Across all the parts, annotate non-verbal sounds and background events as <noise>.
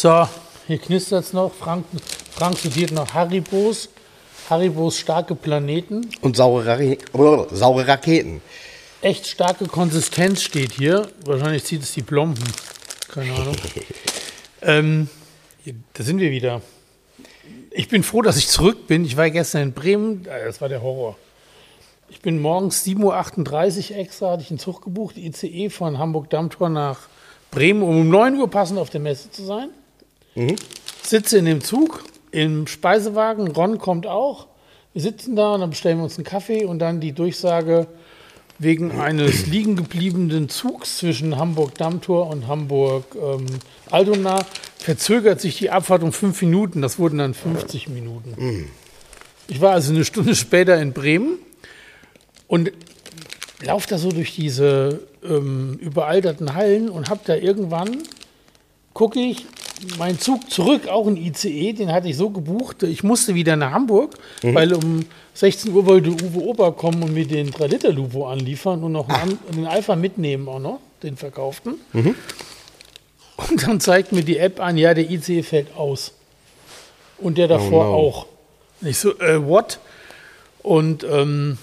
So, hier knistert es noch. Frank, Frank studiert noch Haribos. Haribos starke Planeten. Und saure, Ra saure Raketen. Echt starke Konsistenz steht hier. Wahrscheinlich zieht es die Plomben. Keine Ahnung. <laughs> ähm, hier, da sind wir wieder. Ich bin froh, dass ich zurück bin. Ich war gestern in Bremen. Ah, Das war der Horror. Ich bin morgens 7.38 Uhr extra, hatte ich einen Zug gebucht, die ICE von Hamburg-Dammtor nach Bremen, um um 9 Uhr passend auf der Messe zu sein. Sitze in dem Zug, im Speisewagen, Ron kommt auch. Wir sitzen da und dann bestellen wir uns einen Kaffee und dann die Durchsage, wegen eines <clears throat> liegen gebliebenen Zugs zwischen Hamburg-Dammtor und Hamburg-Altona verzögert sich die Abfahrt um fünf Minuten. Das wurden dann 50 Minuten. Ich war also eine Stunde später in Bremen und laufe da so durch diese ähm, überalterten Hallen und habe da irgendwann, gucke ich, mein Zug zurück, auch ein ICE, den hatte ich so gebucht, ich musste wieder nach Hamburg, weil um 16 Uhr wollte Uwe Ober kommen und mir den 3-Liter-Luvo anliefern und noch einen, an- den Alpha mitnehmen auch noch, den verkauften. Und dann zeigt mir die App an, ja, der ICE fällt aus. Und der davor no. auch. Und ich so, äh, what? Und ähm,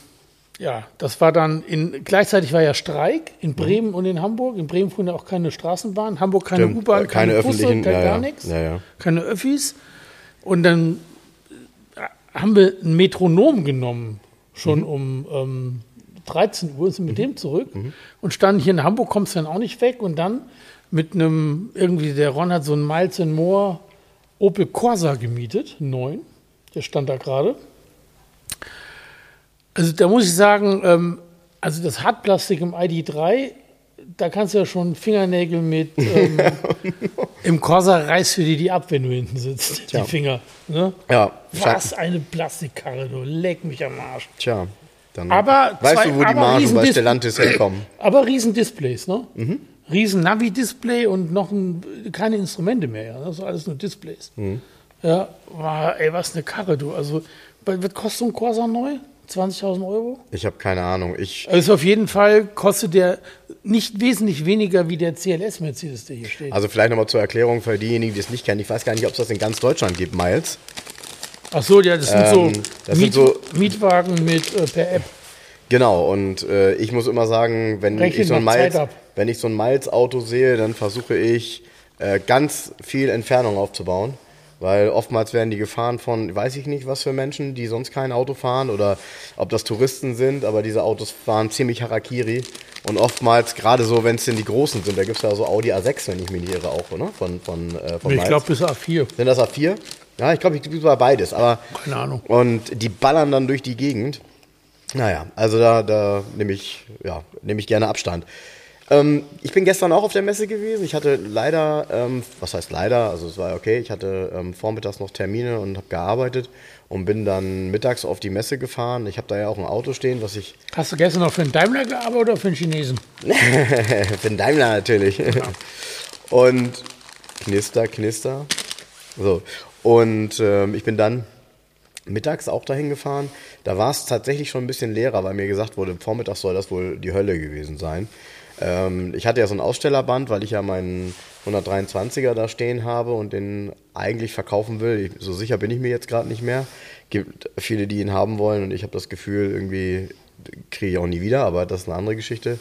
ja, das war dann in, gleichzeitig war ja Streik in Bremen und in Hamburg. In Bremen fuhren ja auch keine Straßenbahn, Hamburg keine U-Bahn, äh, keine keine, Busse, öffentlichen, kein ja, gar ja. nichts, Ja, keine Öffis. Und dann äh, haben wir ein Metronom genommen, schon Mhm. um ähm, 13 Uhr, sind mit dem zurück und standen hier in Hamburg, kommst dann auch nicht weg. Und dann mit einem, irgendwie, der Ron hat so einen Miles Moore Opel Corsa gemietet, neuen. Der stand da gerade. Also da muss ich sagen, ähm, also das Hartplastik im ID3, da kannst du ja schon Fingernägel mit <laughs> ähm, im Corsa reißt für dir die ab, wenn du hinten sitzt, Tja. die Finger. Ne? Ja, Was eine Plastikkarre, du leck mich am Arsch. Tja, dann Aber weißt zwei- du, wo die aber Margen bei Stellantis herkommen. <clears throat> Aber riesen Displays, ne? Mhm. Riesen Navi-Display und noch ein, keine Instrumente mehr, ja. Das ist alles nur Displays. Mhm. Ja, war, ey, was eine Karre, du. Also, was kostet so ein Corsa neu? 20.000 Euro? Ich habe keine Ahnung. Ich, Also auf jeden Fall kostet der nicht wesentlich weniger wie der CLS-Mercedes, der hier steht. also vielleicht nochmal zur Erklärung für diejenigen, die es nicht kennen. Ich weiß gar nicht, ob es das in ganz Deutschland gibt, Miles. Ach so, ja, das sind Ähm, so, das sind Miet, so- Mietwagen mit äh, per App. Genau, und äh, ich muss immer sagen, wenn ich, so ein Miles, wenn ich so ein Miles-Auto sehe, dann versuche ich äh, ganz viel Entfernung aufzubauen. Weil oftmals werden die gefahren von, weiß ich nicht, was für Menschen, die sonst kein Auto fahren oder ob das Touristen sind, aber diese Autos fahren ziemlich Harakiri. Und oftmals, gerade so, wenn es denn die Großen sind, da gibt es ja so Audi A6, wenn ich mich nicht irre, auch, oder? Von, von, äh, von Ich glaube bis A4. Sind das A4? Ja, ich glaube, ich glaube, war beides. Aber Keine Ahnung. und die ballern dann durch die Gegend. Naja, also da, da nehme ich, ja, nehme ich gerne Abstand. Ähm, ich bin gestern auch auf der Messe gewesen. Ich hatte leider, ähm, was heißt leider, also es war okay, ich hatte ähm, vormittags noch Termine und habe gearbeitet und bin dann mittags auf die Messe gefahren. Ich habe da ja auch ein Auto stehen, was ich, Hast du gestern noch für einen Daimler gearbeitet oder für einen Chinesen? <laughs> für den Daimler natürlich. Und knister, knister. So. Und ähm, ich bin dann mittags auch dahin gefahren. Da war es tatsächlich schon ein bisschen leerer, weil mir gesagt wurde, vormittags soll das wohl die Hölle gewesen sein. Ähm, ich hatte ja so ein Ausstellerband, weil ich ja meinen 123er da stehen habe und den eigentlich verkaufen will. Ich, so sicher bin ich mir jetzt gerade nicht mehr. Gibt viele, die ihn haben wollen und ich habe das Gefühl, irgendwie kriege ich auch nie wieder, aber das ist eine andere Geschichte.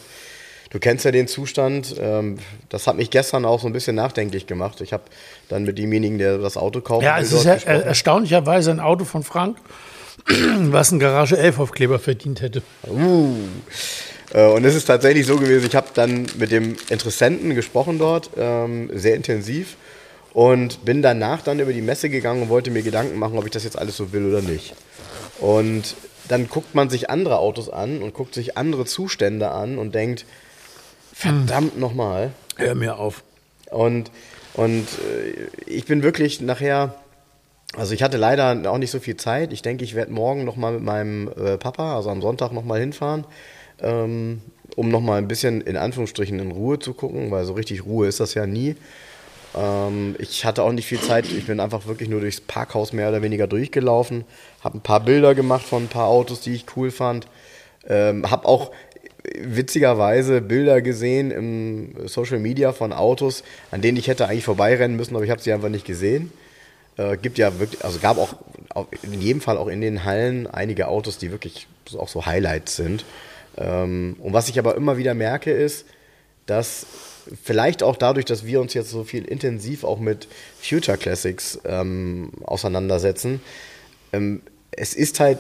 Du kennst ja den Zustand. Ähm, das hat mich gestern auch so ein bisschen nachdenklich gemacht. Ich habe dann mit demjenigen, der das Auto kauft, Ja, es ist ja äh, erstaunlicherweise ein Auto von Frank, <clears throat> was ein Garage 11 Aufkleber verdient hätte. Äh, Und es ist tatsächlich so gewesen, ich habe dann mit dem Interessenten gesprochen dort, ähm, sehr intensiv. Und bin danach dann über die Messe gegangen und wollte mir Gedanken machen, ob ich das jetzt alles so will oder nicht. Und dann guckt man sich andere Autos an und guckt sich andere Zustände an und denkt, verdammt nochmal, Hör mir auf. Und, und äh, ich bin wirklich nachher, also ich hatte leider auch nicht so viel Zeit. Ich denke, ich werde morgen nochmal mit meinem äh, Papa, also am Sonntag nochmal hinfahren, ähm, um nochmal ein bisschen in Anführungsstrichen in Ruhe zu gucken, weil so richtig Ruhe ist das ja nie. Ähm, ich hatte auch nicht viel Zeit. Ich bin einfach wirklich nur durchs Parkhaus mehr oder weniger durchgelaufen, habe ein paar Bilder gemacht von ein paar Autos, die ich cool fand. Ähm, habe auch witzigerweise Bilder gesehen im Social Media von Autos, an denen ich hätte eigentlich vorbeirennen müssen, aber ich habe sie einfach nicht gesehen. Äh, gibt ja wirklich, also gab auch, auch in jedem Fall auch in den Hallen einige Autos, die wirklich auch so Highlights sind. Ähm, und was ich aber immer wieder merke, ist, dass vielleicht auch dadurch, dass wir uns jetzt so viel intensiv auch mit Future Classics ähm, auseinandersetzen, ähm, es ist halt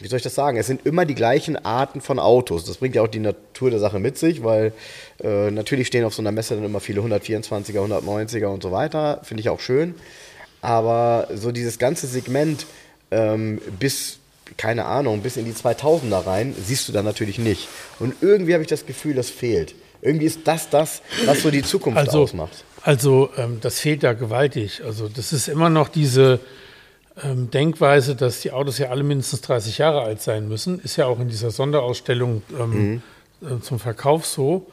wie soll ich das sagen? Es sind immer die gleichen Arten von Autos. Das bringt ja auch die Natur der Sache mit sich, weil äh, natürlich stehen auf so einer Messe dann immer viele 124er, 190er und so weiter. Finde ich auch schön. Aber so dieses ganze Segment ähm, bis, keine Ahnung, bis in die 2000er rein, siehst du dann natürlich nicht. Und irgendwie habe ich das Gefühl, das fehlt. Irgendwie ist das das, was so die Zukunft also, ausmacht. Also ähm, das fehlt da gewaltig. Also das ist immer noch diese ähm, Denkweise, dass die Autos ja alle mindestens 30 Jahre alt sein müssen, ist ja auch in dieser Sonderausstellung ähm, mhm. äh, zum Verkauf so.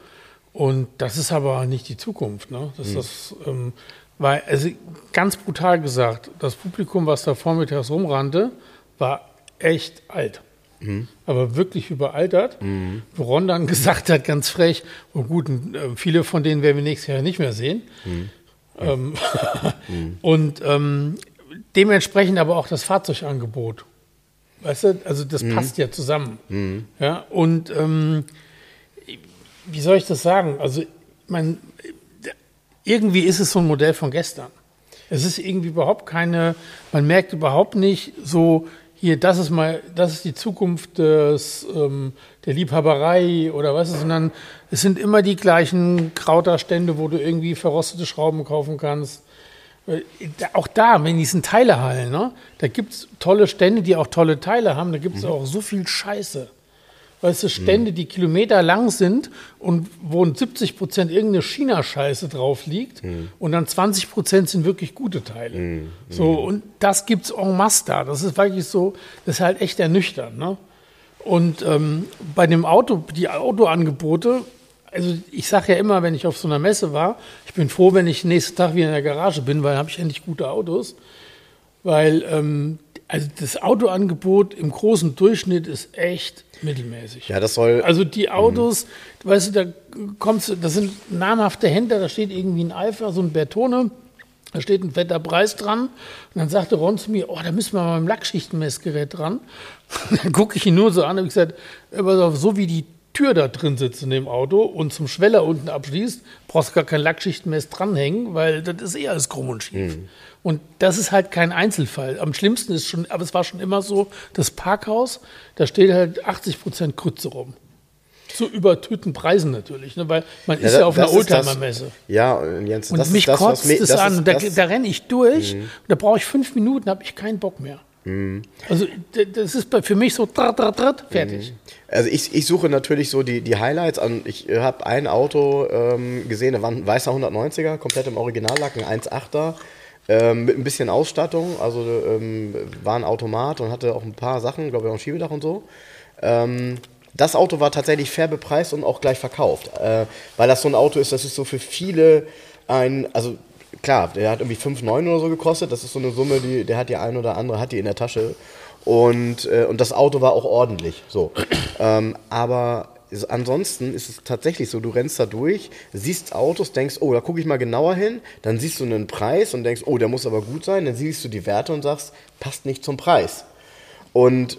Und das ist aber nicht die Zukunft. Ne? Das, mhm. das, ähm, weil, also ganz brutal gesagt, das Publikum, was da vormittags rumrannte, war echt alt. Mhm. Aber wirklich überaltert. Mhm. Woron dann gesagt hat, ganz frech, oh gut, äh, viele von denen werden wir nächstes Jahr nicht mehr sehen. Mhm. Ähm, <laughs> und ähm, dementsprechend aber auch das Fahrzeugangebot. Weißt du, also das mhm. passt ja zusammen. Mhm. Ja, und ähm, wie soll ich das sagen? Also, man, irgendwie ist es so ein Modell von gestern. Es ist irgendwie überhaupt keine, man merkt überhaupt nicht so, hier, das ist mal, das ist die Zukunft des, ähm, der Liebhaberei oder was, sondern es sind immer die gleichen Krauterstände, wo du irgendwie verrostete Schrauben kaufen kannst. Äh, auch da, in diesen Teilehallen, ne, da gibt es tolle Stände, die auch tolle Teile haben. Da gibt es mhm. auch so viel Scheiße. Weißt du, Stände, die Kilometer lang sind und wo 70 Prozent irgendeine China-Scheiße drauf liegt mhm. und dann 20 Prozent sind wirklich gute Teile. Mhm. So, und das gibt es en masse da. Das ist wirklich so, das ist halt echt ernüchternd. Ne? Und ähm, bei dem Auto, die Autoangebote, also ich sage ja immer, wenn ich auf so einer Messe war, ich bin froh, wenn ich nächsten Tag wieder in der Garage bin, weil dann habe ich endlich gute Autos. Weil ähm, also das Autoangebot im großen Durchschnitt ist echt mittelmäßig. Ja, das soll. Also die Autos, mhm. weißt du, da kommst du, das sind namhafte Händler, da steht irgendwie ein Alpha, so ein Bertone, da steht ein fetter Preis dran. Und dann sagte Ron zu mir, oh, da müssen wir mal beim Lackschichtenmessgerät dran. <laughs> dann gucke ich ihn nur so an und ich gesagt, so wie die Tür da drin sitzt in dem Auto und zum Schweller unten abschließt, brauchst du gar kein Lackschichtenmess dranhängen, weil das ist eh alles krumm und schief. Mhm. Und das ist halt kein Einzelfall. Am schlimmsten ist schon, aber es war schon immer so, das Parkhaus, da steht halt 80 Prozent Krütze rum. Zu übertüten Preisen natürlich, ne? weil man ja, ist ja auf einer Oldtimer-Messe. Ja, Jens, und mich das, kotzt es an. da, da renne ich durch mhm. und da brauche ich fünf Minuten, habe ich keinen Bock mehr. Mhm. Also das ist für mich so trat, trat, trat, fertig. Mhm. Also ich, ich suche natürlich so die, die Highlights an. Ich habe ein Auto ähm, gesehen, da war ein weißer 190er, komplett im Originallack, ein 1.8er. Ähm, mit ein bisschen Ausstattung, also ähm, war ein Automat und hatte auch ein paar Sachen, glaube ich, auch ein Schiebedach und so. Ähm, das Auto war tatsächlich fair bepreist und auch gleich verkauft, äh, weil das so ein Auto ist, das ist so für viele ein, also klar, der hat irgendwie 5,9 oder so gekostet. Das ist so eine Summe, die, der hat die ein oder andere, hat die in der Tasche. Und, äh, und das Auto war auch ordentlich. So. <clears throat> ähm, aber ansonsten ist es tatsächlich so, du rennst da durch, siehst Autos, denkst, oh, da gucke ich mal genauer hin, dann siehst du einen Preis und denkst, oh, der muss aber gut sein, dann siehst du die Werte und sagst, passt nicht zum Preis. Und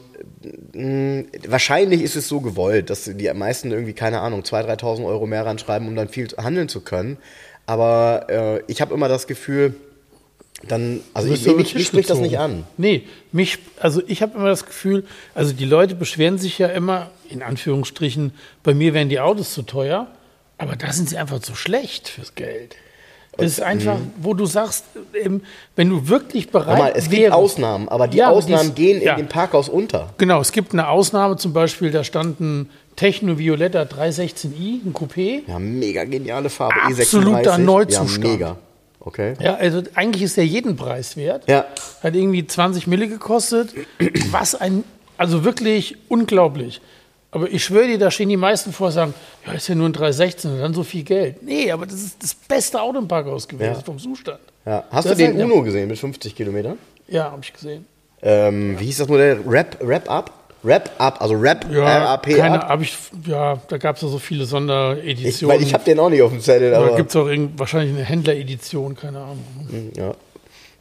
mh, mm, wahrscheinlich ist es so gewollt, dass die meisten irgendwie, keine Ahnung, 2.000, 3.000 Euro mehr ranschreiben, um dann viel handeln zu können. Aber äh, ich habe immer das Gefühl, dann, also ich, mich, mich spricht das nicht an. Nee, mich, also ich habe immer das Gefühl, also die Leute beschweren sich ja immer, in Anführungsstrichen, bei mir wären die Autos zu teuer, aber da sind sie einfach zu schlecht fürs Geld. Das ist einfach, mhm. wo du sagst, wenn du wirklich bereit mal, es gibt Ausnahmen, aber die ja, Ausnahmen dies, gehen in ja. dem Parkhaus unter. Genau, es gibt eine Ausnahme zum Beispiel, da standen Techno Violetta 316i, ein Coupé. Ja, mega geniale Farbe. Absoluter E36. Neuzustand. Ja, mega. Okay. Ja, also eigentlich ist der jeden Preis wert. Ja. Hat irgendwie 20 Mille gekostet. <clears throat> Was ein, also wirklich unglaublich. Aber ich schwöre dir, da stehen die meisten vor und sagen, ja, ist ja nur ein 316 und dann so viel Geld. Nee, aber das ist das beste Auto im Parkhaus gewesen, Ja. vom Zustand. Ja. Hast Das du den Uno gesehen mit 50 Kilometern? Ja, habe ich gesehen. Ähm, wie hieß das Modell? Rap, Rap Up? Rap Up, also Rap, Ja, RAP keine, ich, ja da gab es ja so viele Ich, Sondereditionen. weil ich habe den auch nicht auf dem Zettel, da gibt es auch irgend, wahrscheinlich eine Händleredition, keine Ahnung. ja.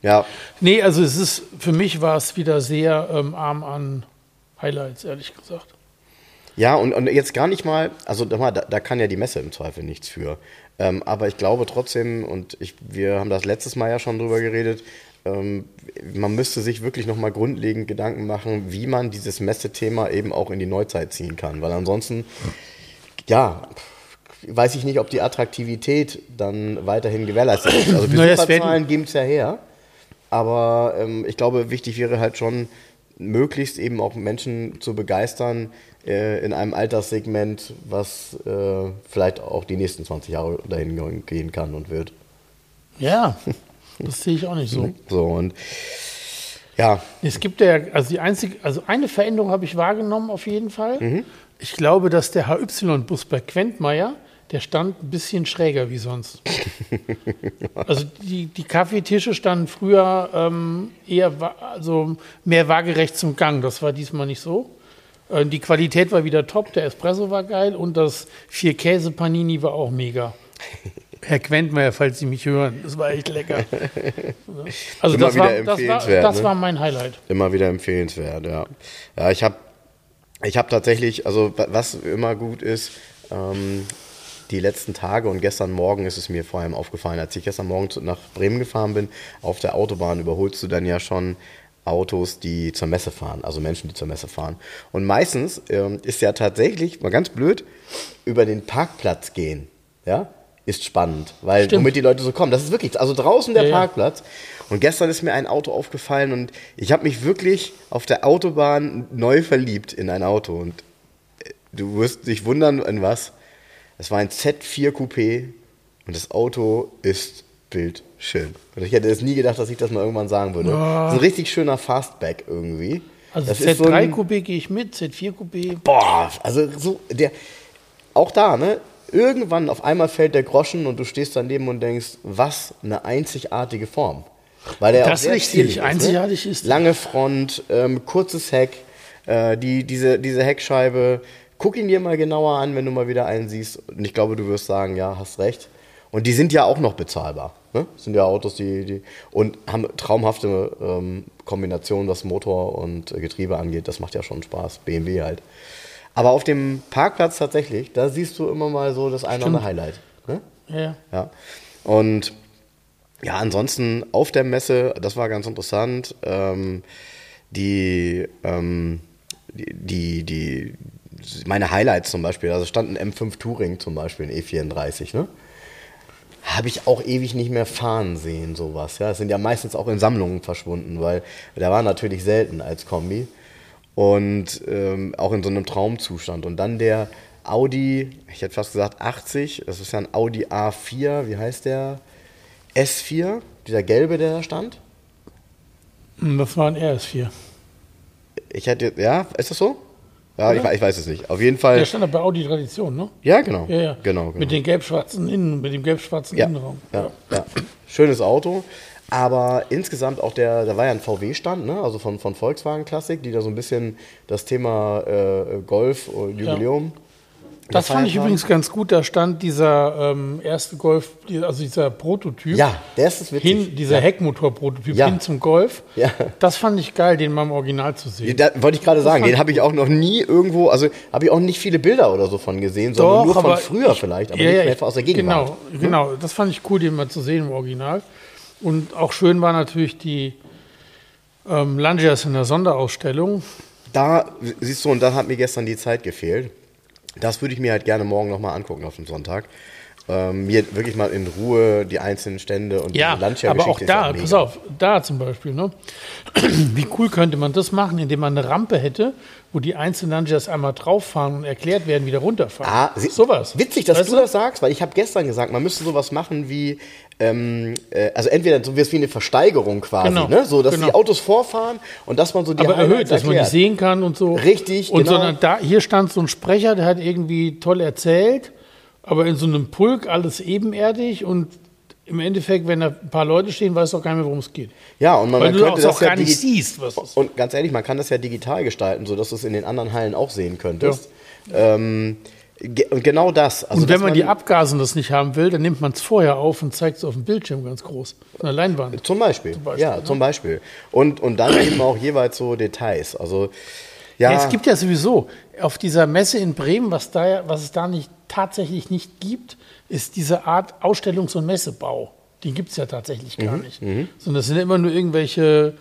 ja. Nee, also es ist, für mich war es wieder sehr ähm, arm an Highlights, ehrlich gesagt. Ja, und, und jetzt gar nicht mal, also da, da kann ja die Messe im Zweifel nichts für. Ähm, aber ich glaube trotzdem, und ich, wir haben das letztes Mal ja schon drüber geredet, man müsste sich wirklich nochmal grundlegend Gedanken machen, wie man dieses Messethema eben auch in die Neuzeit ziehen kann. Weil ansonsten, ja, weiß ich nicht, ob die Attraktivität dann weiterhin gewährleistet ist. Also <clears throat> Besucherzahlen geben es ja her. Aber ähm, ich glaube, wichtig wäre halt schon, möglichst eben auch Menschen zu begeistern äh, in einem Alterssegment, was äh, vielleicht auch die nächsten 20 Jahre dahin gehen kann und wird. Ja, <laughs> das sehe ich auch nicht so. So und ja, Es gibt ja, also die einzige, also eine Veränderung habe ich wahrgenommen auf jeden Fall. Ich glaube, dass der HY-Bus bei Quentmeier, der stand ein bisschen schräger wie sonst. <laughs> also die, die Kaffeetische standen früher ähm, eher, also mehr waagerecht zum Gang. Das war diesmal nicht so. Äh, Die Qualität war wieder top, der Espresso war geil und das Vier-Käse-Panini war auch mega. <laughs> Herr Quentmeier, falls Sie mich hören, das war echt lecker. <laughs> Also Immer das wieder war, das, war, empfehlenswert, das ne? war mein Highlight. immer wieder empfehlenswert, ja. Ja, ich habe ich hab tatsächlich, also wa- was immer gut ist, ähm, die letzten Tage und gestern Morgen ist es mir vor allem aufgefallen, als ich gestern Morgen nach Bremen gefahren bin, auf der Autobahn überholst du dann ja schon Autos, die zur Messe fahren, also Menschen, die zur Messe fahren. Und meistens ähm, ist ja tatsächlich, mal ganz blöd, über den Parkplatz gehen, ja, ist spannend, weil Stimmt. womit die Leute so kommen. Das ist wirklich, also draußen der Ja, ja. Parkplatz. Und gestern ist mir ein Auto aufgefallen und ich habe mich wirklich auf der Autobahn neu verliebt in ein Auto. Und äh, du wirst dich wundern, in was. Es war ein Z4 Coupé und das Auto ist bildschön. Und ich hätte es nie gedacht, dass ich das mal irgendwann sagen würde. Das ist ein richtig schöner Fastback irgendwie. Also das ist so Z3 ein- Coupé gehe ich mit, Z4 Coupé. Boah, also so, der, auch da, ne? Irgendwann auf einmal fällt der Groschen und du stehst daneben und denkst, was eine einzigartige Form. Weil der Das auch ist sehr richtig, stilig einzigartig ne? ist. Lange Front, ähm, kurzes Heck, äh, die, diese, diese Heckscheibe. Guck ihn dir mal genauer an, wenn du mal wieder einen siehst. Und ich glaube, du wirst sagen, ja, hast recht. Und die sind ja auch noch bezahlbar. Ne? Das sind ja Autos, die, die und haben traumhafte ähm, Kombinationen, was Motor und äh, Getriebe angeht. Das macht ja schon Spaß. BMW halt. Aber auf dem Parkplatz tatsächlich, da siehst du immer mal so das eine oder andere Highlight. Ne? Ja, ja. Und ja, ansonsten auf der Messe, das war ganz interessant, ähm, die, ähm, die, die, die, meine Highlights zum Beispiel, also stand ein M5 Touring zum Beispiel, ein E34, ne? Habe ich auch ewig nicht mehr fahren sehen, sowas. Ja, es sind ja meistens auch in Sammlungen verschwunden, weil der war natürlich selten als Kombi und ähm, auch in so einem Traumzustand. Und dann der Audi, ich hätte fast gesagt 80, das ist ja ein Audi A4, wie heißt der? S4, dieser gelbe, der da stand. Hm, Das war ein RS4. Ich hätte, ja, ist das so? Ja, ich, ich weiß es nicht. Auf jeden Fall. Der stand da bei Audi Tradition, ne? Ja, genau. Ja, ja. Genau, genau. Mit den gelb-schwarzen Innen, mit dem gelb-schwarzen ja, Innenraum. ja, ja. Schönes Auto. Aber insgesamt auch der, da war ja ein VW-Stand, ne? also von, von Volkswagen Klassik, die da so ein bisschen das Thema äh, Golf Jubiläum. Das fand ich haben. übrigens ganz gut. Da stand dieser ähm, erste Golf, also dieser Prototyp. Ja, der ist witzig. Hin, dieser ja. Heckmotor-Prototyp Ja. hin zum Golf. Ja. Das fand ich geil, den mal im Original zu sehen. Da wollte ich gerade sagen, den habe ich auch noch nie irgendwo, also habe ich auch nicht viele Bilder oder so von gesehen, sondern nur von früher ich- vielleicht, aber ja, nicht ja, mehr aus der Gegenwart. Genau, genau. Das fand ich cool, den mal zu sehen im Original. Und auch schön war natürlich die ähm, Langias in der Sonderausstellung. Da, siehst du, und da hat mir gestern die Zeit gefehlt. Das würde ich mir halt gerne morgen nochmal angucken auf dem Sonntag. Ähm, mir wirklich mal in Ruhe die einzelnen Stände und Ja, diese Lancia aber auch ja da, mega. pass auf, da zum Beispiel, ne? <clears throat> Wie cool könnte man das machen, indem man eine Rampe hätte, wo die einzelnen Lancias einmal drauffahren und erklärt werden, wieder runterfahren. Ah, sie- Sowas. Witzig, dass Weißt du das sagst, weil ich habe gestern gesagt, man müsste sowas machen wie, ähm, äh, also entweder so wie eine Versteigerung quasi, Genau, ne? so dass genau. die Autos vorfahren und dass man so die aber Highlights erhöht, dass man die erklärt. sehen kann und so. Richtig, Und genau. sondern da, hier stand so ein Sprecher, der hat irgendwie toll erzählt, aber in so einem Pulk alles ebenerdig und im Endeffekt, wenn da ein paar Leute stehen, auch gar nicht mehr, worum es geht. Ja, und man, Weil man du könnte auch, das auch ja gar nicht siehst, was ist. Und ganz ehrlich, man kann das ja digital gestalten, sodass du es in den anderen Hallen auch sehen könntest. Ähm, ge und genau das. Also, und wenn dass man die Abgasen das nicht haben will, dann nimmt man es vorher auf und zeigt es auf dem Bildschirm ganz groß. Auf einer Leinwand. Zum Beispiel. Beispiel, ja, ne? zum Beispiel. Und, und dann eben auch jeweils so Details. Also, ja. Ja, es gibt ja sowieso auf dieser Messe in Bremen, was, da, ja- was es da nicht, tatsächlich nicht gibt, ist diese Art Ausstellungs- und Messebau. Den gibt es ja tatsächlich Mhm, gar nicht. Sondern das sind immer nur irgendwelche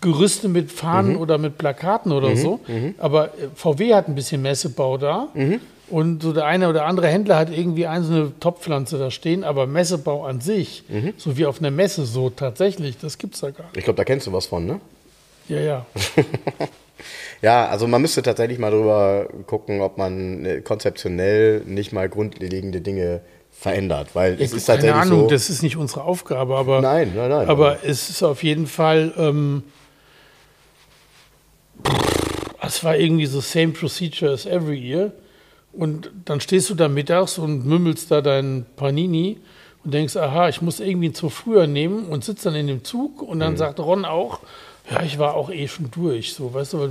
Gerüste mit Fahnen Mhm. oder mit Plakaten oder so. Aber äh, VW hat ein bisschen Messebau da. Mhm. Und so der eine oder andere Händler hat irgendwie eine Topfpflanze da stehen, aber Messebau an sich, Mhm. so wie auf einer Messe, so tatsächlich, das gibt es da gar nicht. ich glaube, da kennst du was von, ne? Ja, ja. <laughs> Ja, also man müsste tatsächlich mal drüber gucken, ob man äh, konzeptionell nicht mal grundlegende Dinge verändert. Weil es ist Keine tatsächlich Ahnung, so. das ist nicht unsere Aufgabe, aber, Nein, nein, nein. aber es ist auf jeden Fall, ähm, es war irgendwie so same procedure as every year. Und dann stehst du da mittags und mümmelst da dein Panini und denkst, aha, ich muss irgendwie zu früher nehmen und sitzt dann in dem Zug und Mhm. dann sagt Ron auch, ja, ich war auch eh schon durch, so, weißt du,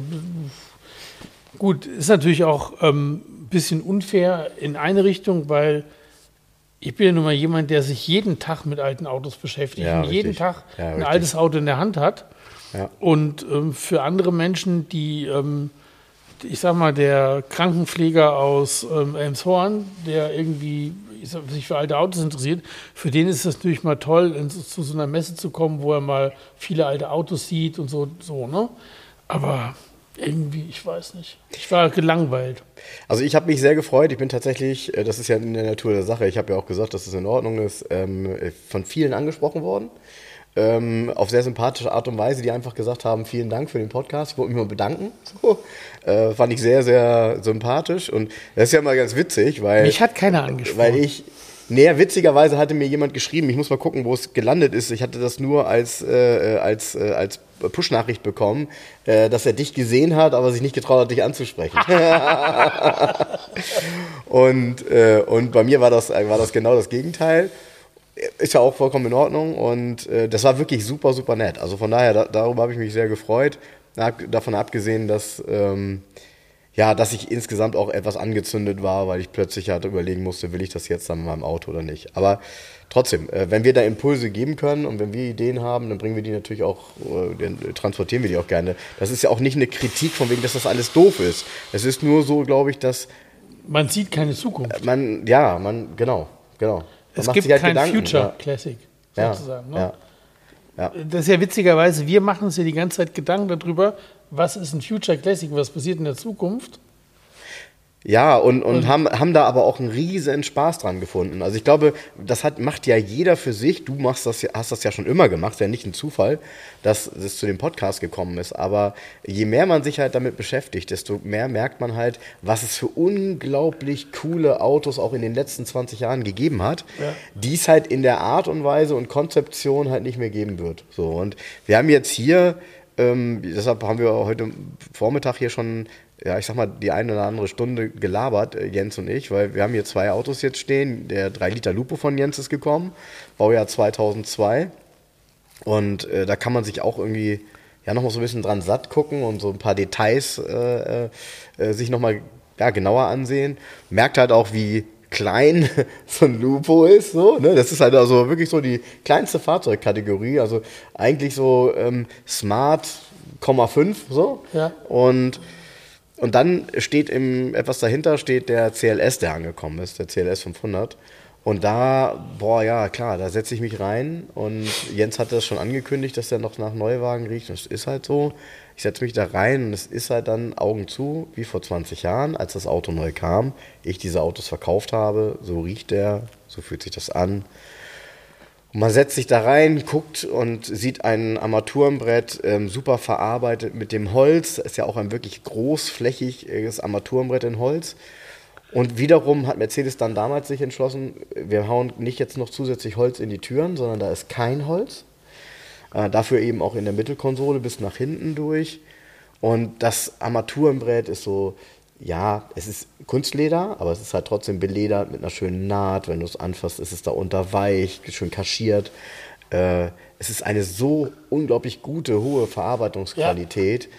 gut, ist natürlich auch ähm, ein bisschen unfair in eine Richtung, weil ich bin ja nun mal jemand, der sich jeden Tag mit alten Autos beschäftigt Ja, und jeden richtig. Tag Ja, ein altes Auto in der Hand hat. Ja. Und ähm, für andere Menschen, die, ähm, ich sag mal, der Krankenpfleger aus ähm, Elmshorn, der irgendwie sich für alte Autos interessiert, für den ist es natürlich mal toll, zu so einer Messe zu kommen, wo er mal viele alte Autos sieht und so, so ne? Aber irgendwie, ich weiß nicht. Ich war gelangweilt. Also ich habe mich sehr gefreut. Ich bin tatsächlich, äh, das ist ja in der Natur der Sache, ich habe ja auch gesagt, dass es in Ordnung ist, ähm, äh, von vielen angesprochen worden. Ähm, auf sehr sympathische Art und Weise, die einfach gesagt haben, vielen Dank für den Podcast, ich wollte mich mal bedanken. So, äh, fand ich sehr, sehr sympathisch. Und das ist ja mal ganz witzig, weil, Mich hat keiner angesprochen. weil ich, näher witzigerweise hatte mir jemand geschrieben, ich muss mal gucken, wo es gelandet ist. Ich hatte das nur als, äh, äh, als, äh, als Push-Nachricht bekommen, äh, dass er dich gesehen hat, aber sich nicht getraut hat, dich anzusprechen. <laughs> <laughs> Und, äh, und bei mir war das, war das genau das Gegenteil. Ist ja auch vollkommen in Ordnung und äh, das war wirklich super, super nett. Also von daher, da, darüber habe ich mich sehr gefreut. Davon abgesehen, dass, ähm, ja, dass ich insgesamt auch etwas angezündet war, weil ich plötzlich halt überlegen musste, will ich das jetzt dann in meinem Auto oder nicht. Aber trotzdem, äh, wenn wir da Impulse geben können und wenn wir Ideen haben, dann bringen wir die natürlich auch, äh, dann transportieren wir die auch gerne. Das ist ja auch nicht eine Kritik von wegen, dass das alles doof ist. Es ist nur so, glaube ich, dass Man sieht keine Zukunft. man, ja, man, genau, genau. Es gibt halt kein Gedanken, Future Classic, ja. sozusagen. Ja, Ne? ja. Das ist ja witzigerweise, wir machen uns ja die ganze Zeit Gedanken darüber, was ist ein Future Classic, was passiert in der Zukunft. Ja, und, und haben, haben da aber auch einen riesen Spaß dran gefunden. Also ich glaube, das hat, macht ja jeder für sich. Du machst das, hast das ja schon immer gemacht, ist ja nicht ein Zufall, dass es zu dem Podcast gekommen ist. Aber je mehr man sich halt damit beschäftigt, desto mehr merkt man halt, was es für unglaublich coole Autos auch in den letzten 20 Jahren gegeben hat, Ja. die es halt in der Art und Weise und Konzeption halt nicht mehr geben wird. So, und wir haben jetzt hier, ähm, deshalb haben wir heute Vormittag hier schon, ja, ich sag mal, die eine oder andere Stunde gelabert, äh, Jens und ich, weil wir haben hier zwei Autos jetzt stehen. Der 3-Liter Lupo von Jens ist gekommen, Baujahr 2002. Und äh, da kann man sich auch irgendwie ja nochmal so ein bisschen dran satt gucken und so ein paar Details äh, äh, äh, sich nochmal ja, genauer ansehen. Merkt halt auch, wie klein <laughs> so ein Lupo ist. So, ne? Das ist halt also wirklich so die kleinste Fahrzeugkategorie. Also eigentlich so ähm, Smart, 5 so. Ja. Und und dann steht im, etwas dahinter steht der CLS, der angekommen ist, der CLS 500. Und da, boah, ja, klar, da setze ich mich rein. Und Jens hat das schon angekündigt, dass er noch nach Neuwagen riecht. Das ist halt so. Ich setze mich da rein und es ist halt dann Augen zu, wie vor 20 Jahren, als das Auto neu kam, ich diese Autos verkauft habe. So riecht der, so fühlt sich das an. Und man setzt sich da rein, guckt und sieht ein Armaturenbrett ähm, super verarbeitet mit dem Holz. Ist ja auch ein wirklich großflächiges Armaturenbrett in Holz. Und wiederum hat Mercedes dann damals sich entschlossen, wir hauen nicht jetzt noch zusätzlich Holz in die Türen, sondern da ist kein Holz. Äh, dafür eben auch in der Mittelkonsole bis nach hinten durch. Und das Armaturenbrett ist so, ja, es ist Kunstleder, aber es ist halt trotzdem beledert mit einer schönen Naht. Wenn du es anfasst, ist es da unter weich, schön kaschiert. Äh, es ist eine so unglaublich gute, hohe Verarbeitungsqualität.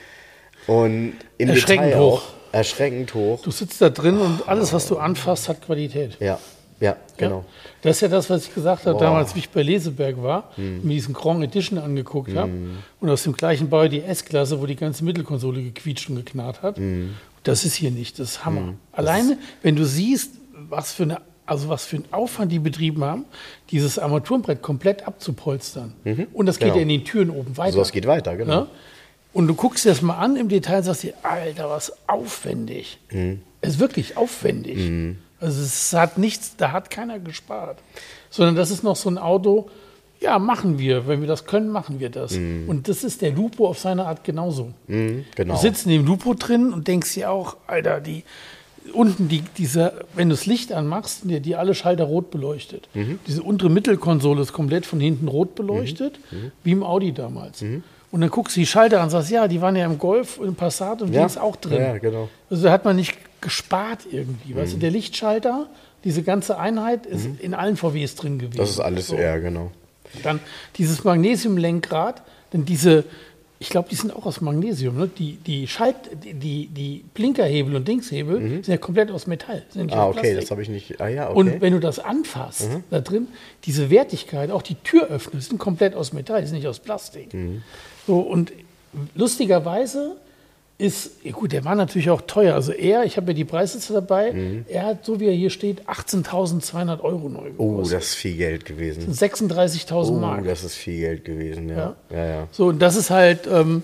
Und im Erschreckend Detail hoch. auch erschreckend hoch. Du sitzt da drin und alles, was du anfasst, hat Qualität. Ja, ja, genau. Ja. Das ist ja das, was ich gesagt habe, Boah. Hm. damals, wie ich bei Leseberg war, und mir diesen Grand Edition angeguckt habe. Und aus dem gleichen Bau die S-Klasse, wo die ganze Mittelkonsole gequietscht und geknarrt hat. Hm. Das ist hier nicht, das ist Hammer. Alleine, wenn du siehst, was für eine also was für einen Aufwand die betrieben haben, dieses Armaturenbrett komplett abzupolstern. Und das geht Genau. ja in den Türen oben weiter. So, es geht weiter, genau. Ja? Und du guckst dir das mal an im Detail und sagst dir, Alter, was aufwendig. Mhm. Es ist wirklich aufwendig. Also es hat nichts, da hat keiner gespart. Sondern das ist noch so ein Auto, ja, machen wir. Wenn wir das können, machen wir das. Und das ist der Lupo auf seine Art genauso. Mhm, genau. Du sitzt in dem Lupo drin und denkst dir auch, Alter, die unten die, diese, wenn du das Licht anmachst, die, die alle Schalter rot beleuchtet. Mhm. Diese untere Mittelkonsole ist komplett von hinten rot beleuchtet, Mhm. wie im Audi damals. Und dann guckst du die Schalter an und sagst, ja, die waren ja im Golf, im Passat und die Ja, ist auch drin. ja, genau. Also da hat man nicht gespart irgendwie. Weißt Mhm. du, der Lichtschalter, diese ganze Einheit ist in allen VWs drin gewesen. Das ist alles, So. ja, genau. Dann dieses Magnesiumlenkrad, denn diese, ich glaube, die sind auch aus Magnesium, ne? Die, die Schalt, die, die, Blinkerhebel und Dingshebel sind ja komplett aus Metall. Mhm. Ah, aus okay, das habe ich nicht. Ah, ja, okay. Und wenn du das anfasst, Mhm. da drin, diese Wertigkeit, auch die Türöffner sind komplett aus Metall, die sind nicht aus Plastik. Mhm. So, und lustigerweise ist, gut, der war natürlich auch teuer. Also er, ich habe ja die Preisliste dabei, er hat, so wie er hier steht, 18.200 Euro neu Mhm. oh, gekostet. das ist viel Geld gewesen. 36.000 Oh, Mark. das ist viel Geld gewesen, ja. Ja. Ja, ja. So, und das ist halt, ähm,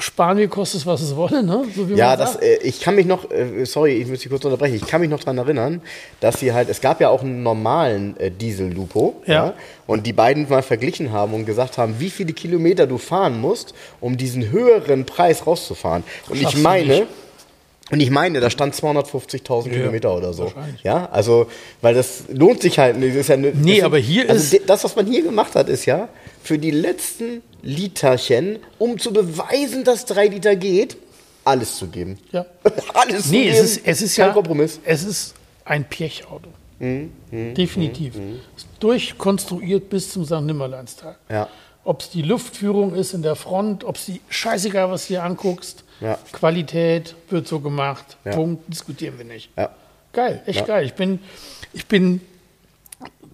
sparen wir, kostet was es wolle, ne? So Ja, das, äh, ich kann mich noch, äh, sorry, ich muss dich kurz unterbrechen, ich kann mich noch daran erinnern, dass sie halt, es gab ja auch einen normalen äh, Diesel-Lupo, Ja. und die beiden mal verglichen haben und gesagt haben, wie viele Kilometer du fahren musst, um diesen höheren Preis rauszufahren. Und ich Schaffst du meine, und ich meine, da stand 250.000 Ja, Kilometer oder so. Ja, also, weil das lohnt sich halt nicht. Das ist ja, ne- Nee, aber hier also ist- Das, was man hier gemacht hat, ist ja, für die letzten Literchen, um zu beweisen, dass drei Liter geht, alles zu geben. Ja. <laughs> alles zu Nee, geben. es ist, es ist Kein ja. Kompromiss. Es ist ein Pirch-Auto. Mhm, Definitiv. Ist durchkonstruiert bis zum St. Nimmerleinstag. Ja. Ob es die Luftführung ist in der Front, ob es die scheißegal, was du dir anguckst. Ja. Qualität wird so gemacht. Ja. Punkt. Diskutieren wir nicht. Ja. Geil, echt Ja. geil. Ich bin, ich bin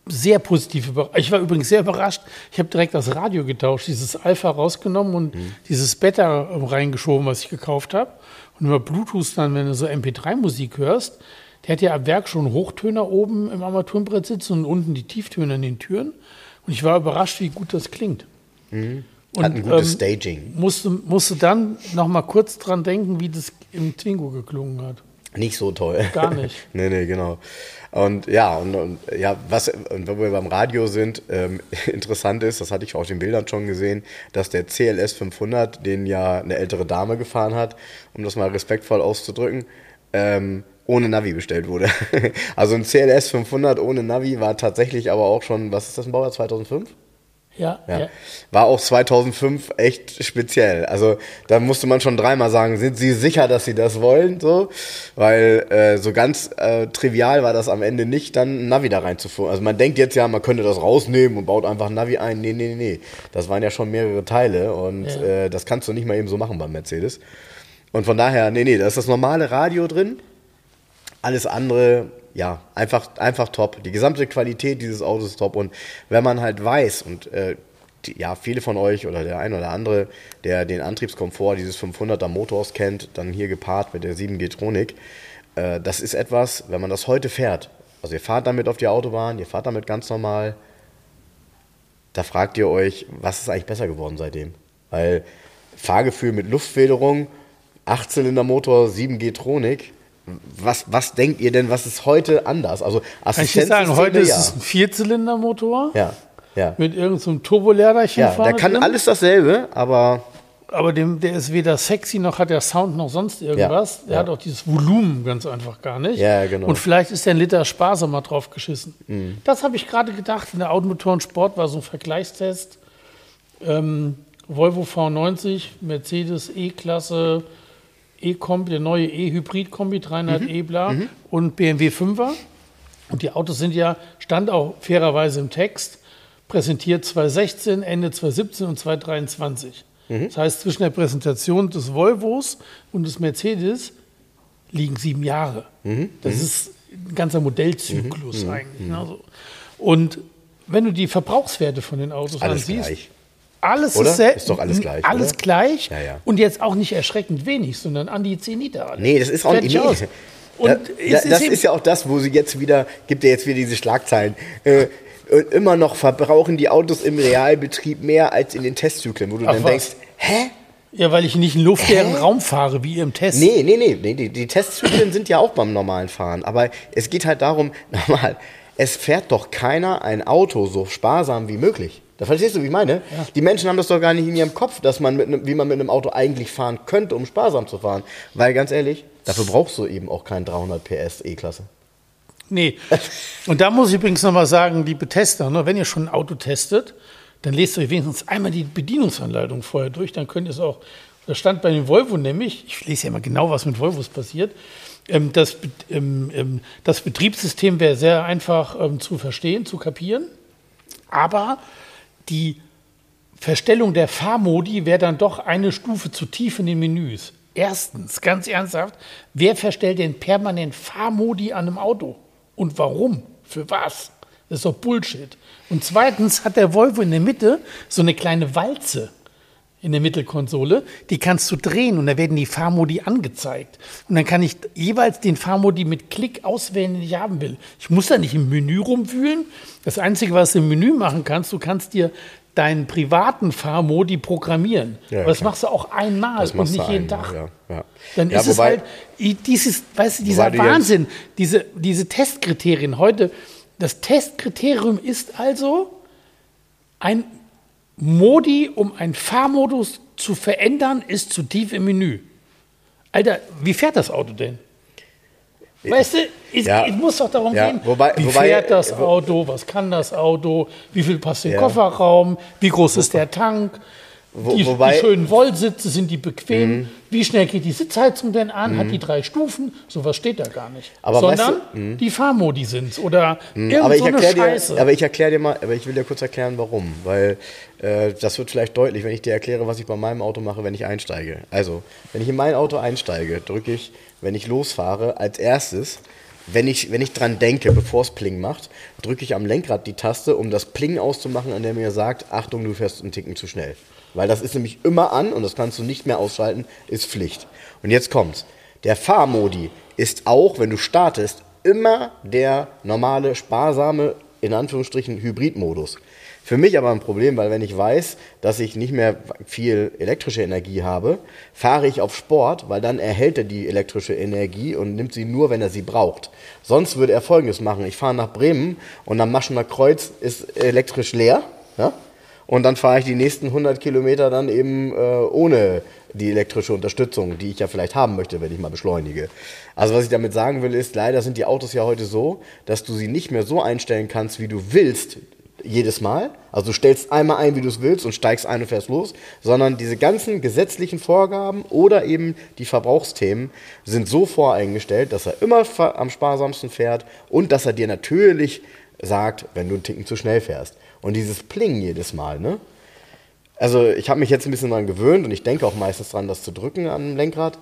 sehr positiv überrascht. Ich war übrigens sehr überrascht. Ich habe direkt das Radio getauscht, dieses Alpha rausgenommen und Mhm. dieses Beta reingeschoben, was ich gekauft habe. Und über Bluetooth dann, wenn du so MP3-Musik hörst, der hat ja ab Werk schon Hochtöner oben im Armaturenbrett sitzen und unten die Tieftöner in den Türen. Und ich war überrascht, wie gut das klingt. Und, Mhm. Hat ein gutes ähm, Staging. Musste, musste dann noch mal kurz dran denken, wie das im Twingo geklungen hat. Nicht so toll. Gar nicht. <laughs> nee, nee, genau. Und ja, und, und ja, was, und wenn wir beim Radio sind, ähm, <laughs> interessant ist, das hatte ich auf den Bildern schon gesehen, dass der CLS 500, den ja eine ältere Dame gefahren hat, um das mal respektvoll auszudrücken, ähm, ohne Navi bestellt wurde. <laughs> also ein CLS 500 ohne Navi war tatsächlich aber auch schon, was ist das, ein Baujahr 2005? Ja, Ja. ja. War auch 2005 echt speziell. Also da musste man schon dreimal sagen, sind Sie sicher, dass Sie das wollen? So, weil äh, so ganz äh, trivial war das am Ende nicht, dann ein Navi da reinzuführen. Also man denkt jetzt ja, man könnte das rausnehmen und baut einfach ein Navi ein. Nee, nee, nee. Das waren ja schon mehrere Teile und Ja. äh, das kannst du nicht mal eben so machen beim Mercedes. Und von daher, nee, nee, da ist das normale Radio drin. Alles andere, ja, einfach, einfach top. Die gesamte Qualität dieses Autos ist top. Und wenn man halt weiß, und äh, ja, viele von euch oder der ein oder andere, der den Antriebskomfort dieses 500er Motors kennt, dann hier gepaart mit der 7 G-Tronic, äh, das ist etwas, wenn man das heute fährt, also ihr fahrt damit auf die Autobahn, ihr fahrt damit ganz normal, da fragt ihr euch, was ist eigentlich besser geworden seitdem? Weil Fahrgefühl mit Luftfederung, Achtzylindermotor, 7G Tronik. Was, was denkt ihr denn, was ist heute anders? Also Kann ich sagen, heute ist es ein Vierzylindermotor ja, ja. mit irgendeinem so Turbolehrerchen Ja, der kann drin. alles dasselbe, aber Aber dem, der ist weder sexy noch hat der Sound noch sonst irgendwas. Ja, Der ja. hat auch dieses Volumen ganz einfach gar nicht. Ja, genau. Mhm. Und vielleicht ist der ein Liter sparsamer drauf geschissen. Das habe ich gerade gedacht. In der Automotoren Sport war so ein Vergleichstest. Ähm, Volvo V90, Mercedes E-Klasse, E-Kombi, der neue E-Hybrid-Kombi 300 Mhm. E bla und BMW 5er. Und die Autos sind ja, stand auch fairerweise im Text, präsentiert 2016, Ende 2017 und 2023. Mhm. Das heißt, zwischen der Präsentation des Volvos und des Mercedes liegen sieben Jahre. Mhm. Das ist ein ganzer Modellzyklus eigentlich. Ne? Und wenn du die Verbrauchswerte von den Autos alles ansiehst, gleich. Alles Oder? ist, Ist doch alles gleich, Alles oder? gleich Ja, ja. und jetzt auch nicht erschreckend wenig, sondern an die 10 Liter. alle. Nee, das ist auch Fertig nicht. aus. Und da, da, ist das ist ja auch das, wo sie jetzt wieder, gibt ja jetzt wieder diese Schlagzeilen. Äh, immer noch verbrauchen die Autos im Realbetrieb mehr als in den Testzyklen, wo du Ach, dann was? denkst, hä? Ja, weil ich nicht in luftleeren Raum fahre, wie im Test. Nee, nee, nee, nee die, die Testzyklen sind ja auch beim normalen Fahren. Aber es geht halt darum, <laughs> nochmal, es fährt doch keiner ein Auto so sparsam wie möglich. Da verstehst du, wie ich meine? Die Menschen haben das doch gar nicht in ihrem Kopf, dass man mit einem, wie man mit einem Auto eigentlich fahren könnte, um sparsam zu fahren. Weil ganz ehrlich, dafür brauchst du eben auch kein 300 PS E-Klasse. Nee. Und da muss ich übrigens noch mal sagen, liebe Tester, ne, wenn ihr schon ein Auto testet, dann lest euch wenigstens einmal die Bedienungsanleitung vorher durch, dann könnt ihr es auch. Das stand bei den Volvo nämlich, ich lese ja immer genau, was mit Volvos passiert. Ähm, das, ähm, ähm, das Betriebssystem wäre sehr einfach ähm, zu verstehen, zu kapieren. Aber die Verstellung der Fahrmodi wäre dann doch eine Stufe zu tief in den Menüs. Erstens, ganz ernsthaft, wer verstellt denn permanent Fahrmodi an einem Auto? Und warum? Für was? Das ist doch Bullshit. Und zweitens hat der Volvo in der Mitte so eine kleine Walze in der Mittelkonsole, die kannst du drehen und da werden die Fahrmodi angezeigt. Und dann kann ich jeweils den Fahrmodi mit Klick auswählen, den ich haben will. Ich muss da nicht im Menü rumwühlen. Das Einzige, was du im Menü machen kannst, du kannst dir deinen privaten Fahrmodi programmieren. Ja, Aber das klar. machst du auch einmal und nicht jeden einmal, Tag. Ja, ja. Dann ist es halt dieses, weißt du, dieser Wobei Wahnsinn, diese, diese Testkriterien heute. Das Testkriterium ist also ein Modi, um einen Fahrmodus zu verändern, ist zu tief im Menü. Alter, wie fährt das Auto denn? Weißt du, es, Ja. muss doch darum Ja, gehen, wobei- wie wobei- fährt das Auto, was kann das Auto, wie viel passt in den Ja. Kofferraum, wie groß ist der Tank, Wo- die, wobei- Mhm. die schönen Wollsitze, sind die bequem, wie schnell geht die Sitzheizung denn an, hat die drei Stufen, sowas steht da gar nicht. Aber weißt Sondern du- mhm. die Fahrmodi sind oder irgend aber ich so dir, aber ich erkläre dir mal, aber ich will dir kurz erklären, warum, weil äh, das wird vielleicht deutlich, wenn ich dir erkläre, was ich bei meinem Auto mache, wenn ich einsteige. Also, wenn ich in mein Auto einsteige, drücke ich, wenn ich losfahre, als erstes, wenn ich, wenn ich dran denke, bevor es Pling macht, drücke ich am Lenkrad die Taste, um das Pling auszumachen, an der mir sagt, Achtung, du fährst einen Ticken zu schnell. Weil das ist nämlich immer an und das kannst du nicht mehr ausschalten, ist Pflicht. Und jetzt kommt's. Der Fahrmodi ist auch, wenn du startest, immer der normale, sparsame, in Anführungsstrichen, Hybridmodus. Für mich aber ein Problem, weil wenn ich weiß, dass ich nicht mehr viel elektrische Energie habe, fahre ich auf Sport, weil dann erhält er die elektrische Energie und nimmt sie nur, wenn er sie braucht. Sonst würde er Folgendes machen. Ich fahre nach Bremen und am Maschener Kreuz ist elektrisch leer. Ja? Und dann fahre ich die nächsten 100 Kilometer dann eben äh, ohne die elektrische Unterstützung, die ich ja vielleicht haben möchte, wenn ich mal beschleunige. Also was ich damit sagen will, ist, leider sind die Autos ja heute so, dass du sie nicht mehr so einstellen kannst, wie du willst, jedes Mal. Also du stellst einmal ein, wie du es willst und steigst ein und fährst los, sondern diese ganzen gesetzlichen Vorgaben oder eben die Verbrauchsthemen sind so voreingestellt, dass er immer am sparsamsten fährt und dass er dir natürlich sagt, wenn du einen Ticken zu schnell fährst. Und dieses Pling jedes Mal, ne? Also ich habe mich jetzt ein bisschen daran gewöhnt und ich denke auch meistens dran, das zu drücken am Lenkrad,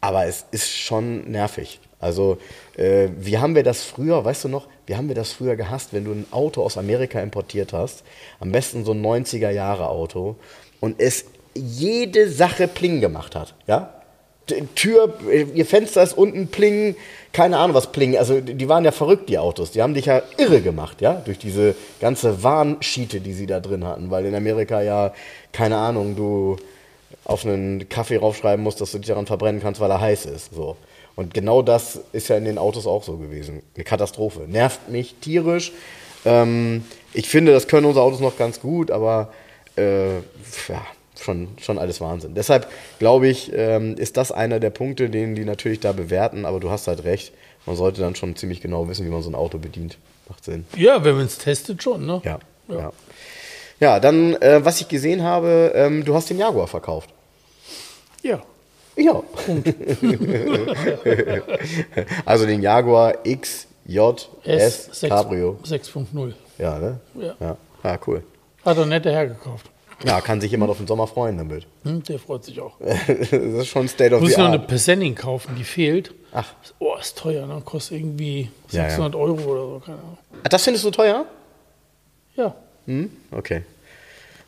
aber es ist schon nervig. Also äh, wie haben wir das früher, weißt du noch, wie haben wir das früher gehasst, wenn du ein Auto aus Amerika importiert hast, am besten so ein 90er Jahre Auto und es jede Sache Pling gemacht hat, ja? Tür, ihr Fenster ist unten Pling, keine Ahnung was Pling, also die waren ja verrückt, die Autos, die haben dich ja irre gemacht, ja, durch diese ganze Warnschiete, die sie da drin hatten, weil in Amerika ja, keine Ahnung, du auf einen Kaffee raufschreiben musst, dass du dich daran verbrennen kannst, weil er heiß ist. So. Und genau das ist ja in den Autos auch so gewesen. Eine Katastrophe. Nervt mich tierisch. Ähm, ich finde, das können unsere Autos noch ganz gut, aber äh, ja, schon, schon alles Wahnsinn. Deshalb glaube ich, ähm, ist das einer der Punkte, den die natürlich da bewerten, aber du hast halt recht. Man sollte dann schon ziemlich genau wissen, wie man so ein Auto bedient. Macht Sinn. Ja, wenn man es testet, schon, ne? Ja. Ja, ja. ja dann, äh, was ich gesehen habe, ähm, du hast den Jaguar verkauft. Ja. Ja. <laughs> also den Jaguar XJ S, Cabrio. 6.0. Ja, ne? Ja. ja. Ah, cool. Hat er nett hergekauft. Ja, kann sich jemand auf den Sommer freuen damit. Hm, der freut sich auch. <laughs> das ist schon State of Muss the noch eine Art. Persenning kaufen, die fehlt. Ach. Oh, ist teuer, ne? Kostet irgendwie Ja, ja. 600 Euro oder so, keine Ahnung. Ah, Das findest du teuer? Ja, Hm? Okay.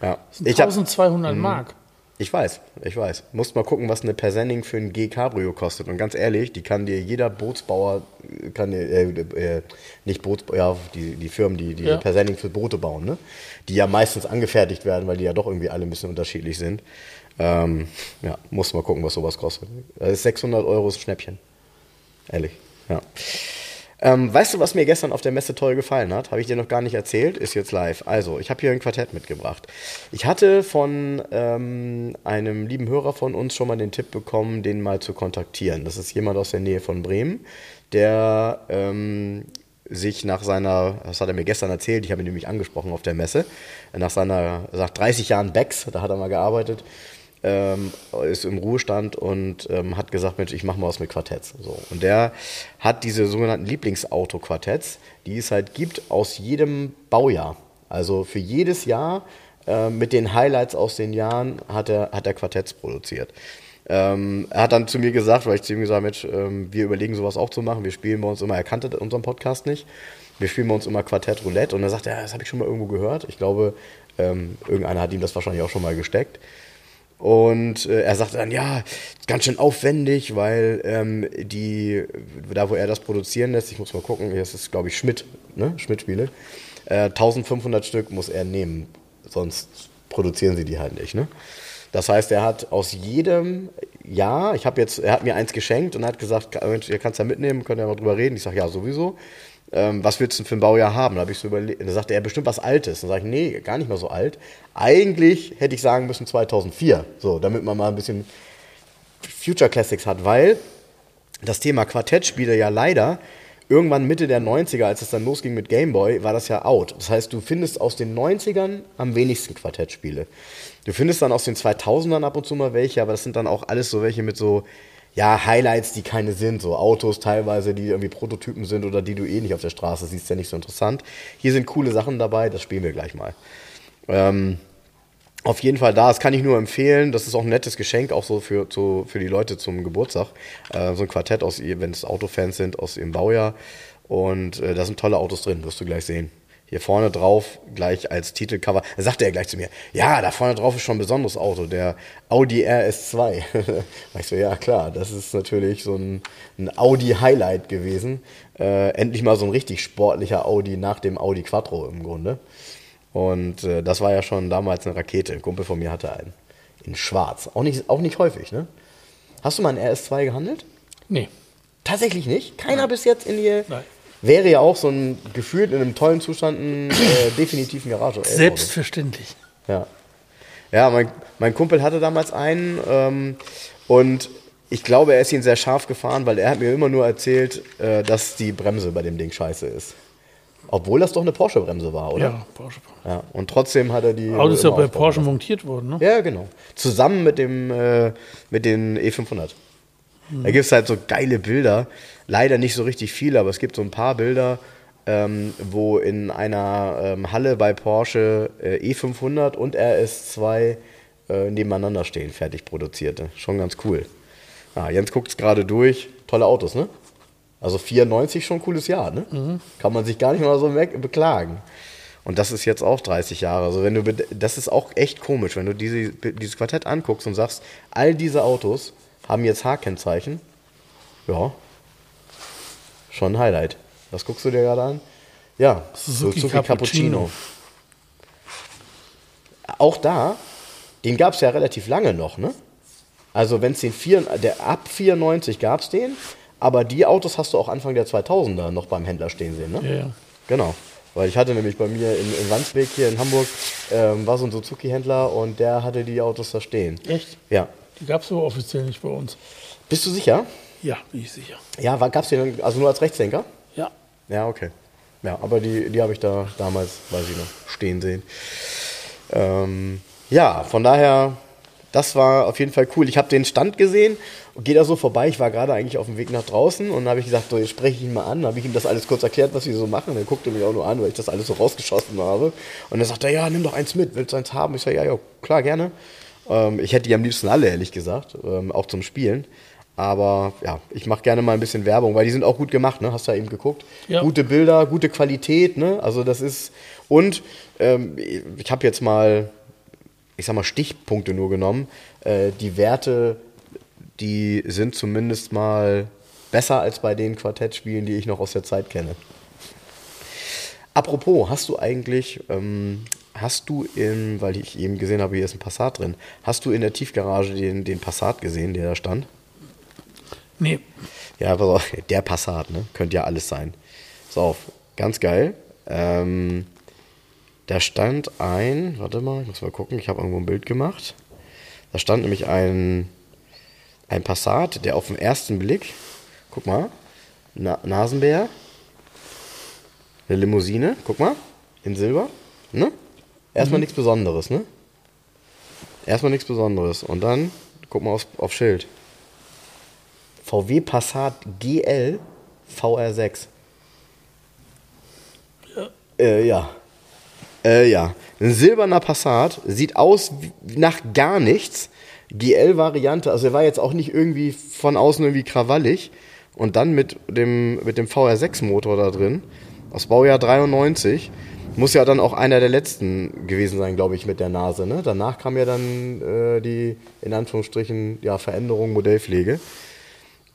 Ja. das sind Ich, hab, 1200 Mhm. Mark. Ich weiß, ich weiß. Musst mal gucken, was eine Persenning für ein G Cabrio kostet. Und ganz ehrlich, die kann dir jeder Bootsbauer, kann dir, äh, äh, nicht Bootsbauer, ja, die, die Firmen, die die Ja. Persenning für Boote bauen, ne? die ja meistens angefertigt werden, weil die ja doch irgendwie alle ein bisschen unterschiedlich sind. Ähm, ja, muss mal gucken, was sowas kostet. Das ist 600 Euro ist ein Schnäppchen. Ehrlich, ja. Ähm, weißt du, was mir gestern auf der Messe toll gefallen hat? Habe ich dir noch gar nicht erzählt, ist jetzt live. Also, ich habe hier ein Quartett mitgebracht. Ich hatte von ähm, einem lieben Hörer von uns schon mal den Tipp bekommen, den mal zu kontaktieren. Das ist jemand aus der Nähe von Bremen, der ähm, sich nach seiner, das hat er mir gestern erzählt, ich habe ihn nämlich angesprochen auf der Messe, nach seiner, nach 30 Jahren Becks, da hat er mal gearbeitet, ähm, ist im Ruhestand und ähm, hat gesagt, Mensch, ich mache mal was mit Quartetts. So. Und der hat diese sogenannten Lieblingsauto-Quartetts, die es halt gibt aus jedem Baujahr. Also für jedes Jahr äh, mit den Highlights aus den Jahren hat er, hat er Quartetts produziert. Ähm, er hat dann zu mir gesagt, weil ich zu ihm gesagt habe, Mensch, ähm, wir überlegen sowas auch zu machen. Wir spielen bei uns immer, er kannte unseren Podcast nicht. Wir spielen bei uns immer Quartett Roulette und er sagt, ja, das habe ich schon mal irgendwo gehört. Ich glaube, ähm, irgendeiner hat ihm das wahrscheinlich auch schon mal gesteckt. Und äh, er sagte dann, ja, ganz schön aufwendig, weil ähm, die, da wo er das produzieren lässt, ich muss mal gucken, hier ist es, glaube ich, Schmidt, ne? Schmidt-Spiele, äh, 1500 Stück muss er nehmen, sonst produzieren sie die halt nicht, ne? Das heißt, er hat aus jedem Jahr, ich habe jetzt, er hat mir eins geschenkt und hat gesagt, ihr kannst ja mitnehmen, könnt ihr mal drüber reden. Ich sage, ja, sowieso. Ähm, was willst du denn für ein Baujahr haben? Da habe ich so überlegt, da sagte er bestimmt was Altes. Dann sage ich, nee, gar nicht mal so alt. Eigentlich hätte ich sagen müssen 2004, so, damit man mal ein bisschen Future Classics hat, weil das Thema Quartettspiele ja leider irgendwann Mitte der 90er, als es dann losging mit Game Boy, war das ja out. Das heißt, du findest aus den 90ern am wenigsten Quartettspiele. Du findest dann aus den 2000ern ab und zu mal welche, aber das sind dann auch alles so welche mit so, ja, Highlights, die keine sind. So Autos teilweise, die irgendwie Prototypen sind oder die du eh nicht auf der Straße siehst, ja nicht so interessant. Hier sind coole Sachen dabei, das spielen wir gleich mal. Ähm, auf jeden Fall da, das kann ich nur empfehlen. Das ist auch ein nettes Geschenk, auch so für, zu, für die Leute zum Geburtstag. Äh, so ein Quartett, aus, wenn es Autofans sind, aus ihrem Baujahr. Und äh, da sind tolle Autos drin, wirst du gleich sehen. Hier vorne drauf, gleich als Titelcover, da sagte er gleich zu mir, ja, da vorne drauf ist schon ein besonderes Auto, der Audi RS2. <laughs> Da ich so, ja klar, das ist natürlich so ein, ein Audi-Highlight gewesen. Äh, endlich mal so ein richtig sportlicher Audi nach dem Audi Quattro im Grunde. Und äh, das war ja schon damals eine Rakete. Ein Kumpel von mir hatte einen. In schwarz. Auch nicht, auch nicht häufig, ne? Hast du mal einen RS2 gehandelt? Nee. Tatsächlich nicht? Keiner bis jetzt in die. Nein. Wäre ja auch so ein gefühlt in einem tollen Zustand ein äh, definitiven Garage. Selbstverständlich. Ja. Ja, mein, mein Kumpel hatte damals einen ähm, und ich glaube, er ist ihn sehr scharf gefahren, weil er hat mir immer nur erzählt, äh, dass die Bremse bei dem Ding scheiße ist. Obwohl das doch eine Porsche-Bremse war, oder? Ja, Porsche. Ja, und trotzdem hat er die. Auto ist ja bei Porsche lassen. montiert worden, ne? Ja, genau. Zusammen mit dem äh, mit den E500. Da gibt es halt so geile Bilder. Leider nicht so richtig viele, aber es gibt so ein paar Bilder, ähm, wo in einer ähm, Halle bei Porsche äh, E500 und RS2 äh, nebeneinander stehen, fertig produzierte. Schon ganz cool. Ah, Jens guckt es gerade durch. Tolle Autos, ne? Also 94 schon ein cooles Jahr, ne? Kann man sich gar nicht mal so beklagen. Und das ist jetzt auch 30 Jahre. Also wenn du das ist auch echt komisch, wenn du diese, dieses Quartett anguckst und sagst, all diese Autos haben jetzt H-Kennzeichen. Ja. Schon ein Highlight. Was guckst du dir gerade an? Ja, Suzuki Cappuccino. Auch da den gab es ja relativ lange noch, ne? Also wenn es den vier, der ab 94 gab es den, aber die Autos hast du auch Anfang der 2000er noch beim Händler stehen sehen, ne? Ja, ja. Genau. Weil ich hatte nämlich bei mir in, in Wandsbek hier in Hamburg, ähm, war so ein Suzuki-Händler und der hatte die Autos da stehen. Echt? Ja. Die gab es aber offiziell nicht bei uns. Bist du sicher? Ja, bin ich sicher. Ja, gab es den also nur als Rechtslenker? Ja. Ja, okay. Ja, aber die, die habe ich da damals, weiß ich noch, stehen sehen. Ähm, ja, von daher, das war auf jeden Fall cool. Ich habe den Stand gesehen und gehe da so vorbei. Ich war gerade eigentlich auf dem Weg nach draußen und habe ich gesagt, so, jetzt spreche ich ihn mal an. Habe ich ihm das alles kurz erklärt, was wir so machen. Er guckte mich auch nur an, weil ich das alles so rausgeschossen habe. Und dann sagt er, ja, nimm doch eins mit, willst du eins haben? Ich sage, ja, ja, klar, gerne. Ähm, ich hätte die am liebsten alle, ehrlich gesagt, ähm, auch zum Spielen. Aber ja, ich mache gerne mal ein bisschen Werbung, weil die sind auch gut gemacht, ne? Hast du ja eben geguckt. Ja. Gute Bilder, gute Qualität, ne? Also das ist. Und ähm, ich habe jetzt mal, ich sag mal, Stichpunkte nur genommen. Äh, die Werte, die sind zumindest mal besser als bei den Quartettspielen, die ich noch aus der Zeit kenne. Apropos, hast du eigentlich, ähm, hast du in, weil ich eben gesehen habe, hier ist ein Passat drin, hast du in der Tiefgarage den, den Passat gesehen, der da stand? Nee. Ja, pass auf, der Passat, ne? Könnte ja alles sein. Pass auf, ganz geil. Ähm, da stand ein, warte mal, ich muss mal gucken, ich habe irgendwo ein Bild gemacht. Da stand nämlich ein, ein Passat, der auf den ersten Blick, guck mal, Na Nasenbär, eine Limousine, guck mal, in Silber, ne? Erstmal nichts Besonderes, ne? Erstmal nichts Besonderes. Und dann, guck mal aufs, auf Schild. VW Passat GL VR6. Ja. Äh, ja. Äh, ja. Ein silberner Passat, sieht aus wie nach gar nichts. GL-Variante, also er war jetzt auch nicht irgendwie von außen irgendwie krawallig. Und dann mit dem, mit dem VR6-Motor da drin, aus Baujahr 93, muss ja dann auch einer der letzten gewesen sein, glaube ich, mit der Nase. Ne? Danach kam ja dann äh, die, in Anführungsstrichen, ja, Veränderung, Modellpflege.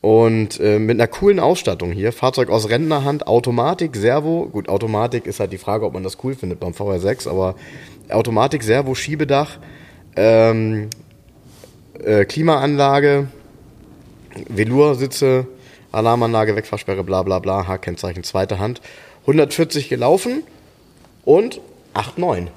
Und äh, mit einer coolen Ausstattung hier. Fahrzeug aus Rentnerhand, Automatik, Servo. Gut, Automatik ist halt die Frage, ob man das cool findet beim VR6, aber Automatik, Servo, Schiebedach, ähm, äh, Klimaanlage, Velursitze, Alarmanlage, Wegfahrsperre, bla bla bla, H-Kennzeichen, zweite Hand. 140 gelaufen und 8,9.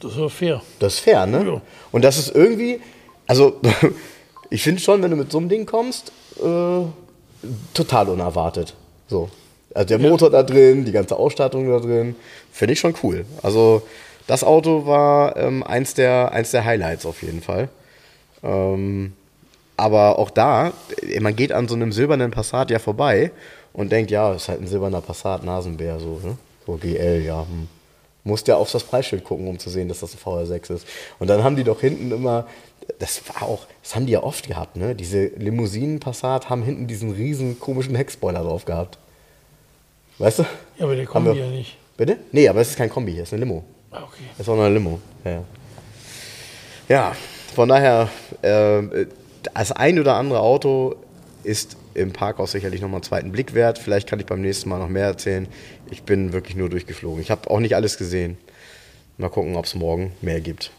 Das war fair. Das ist fair, ne? Ja. Und das ist irgendwie, also <laughs> ich finde schon, wenn du mit so einem Ding kommst, äh, total unerwartet. So. Also der Motor da drin, die ganze Ausstattung da drin, finde ich schon cool. Also das Auto war ähm, eins, der, eins der Highlights auf jeden Fall. Ähm, aber auch da, äh, man geht an so einem silbernen Passat ja vorbei und denkt, ja, ist halt ein silberner Passat, Nasenbär, so, ne? So GL, ja. Hm. Musst ja auf das Preisschild gucken, um zu sehen, dass das ein VR6 ist. Und dann haben die doch hinten immer, das war auch, das haben die ja oft gehabt, ne? Diese Limousinen-Passat haben hinten diesen riesen komischen Heckspoiler drauf gehabt. Weißt du? Ja, aber der kommt wir- ja nicht. Bitte? Nee, aber es ist kein Kombi, es ist eine Limo. Ah, okay. Das ist auch noch eine Limo. Ja, ja. ja von daher, äh, das ein oder andere Auto ist im Parkhaus sicherlich nochmal einen zweiten Blick wert. Vielleicht kann ich beim nächsten Mal noch mehr erzählen. Ich bin wirklich nur durchgeflogen. Ich habe auch nicht alles gesehen. Mal gucken, ob es morgen mehr gibt.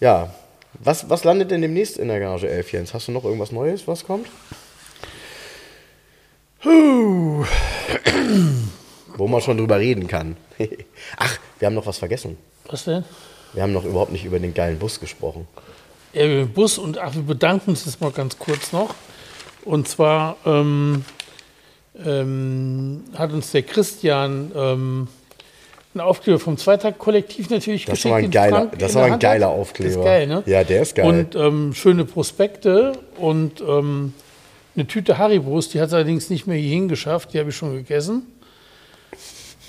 Ja, was, was landet denn demnächst in der Garage 11, Jens? Hast du noch irgendwas Neues, was kommt? Wo man schon drüber reden kann. <laughs> Ach, wir haben noch was vergessen. Was denn? Wir haben noch überhaupt nicht über den geilen Bus gesprochen. Ja, wir haben Bus und ach, wir bedanken uns jetzt mal ganz kurz noch. Und zwar ähm, ähm, hat uns der Christian ähm, einen Aufkleber vom Zweitag-Kollektiv natürlich Das geschickt. aber ein geiler- Frank das der ein geiler. Aufkleber. Das ist geil, ne? Ja, der ist geil. Und ähm, schöne Prospekte und ähm, eine Tüte Haribos, die hat es allerdings nicht mehr hierhin geschafft, die habe ich schon gegessen.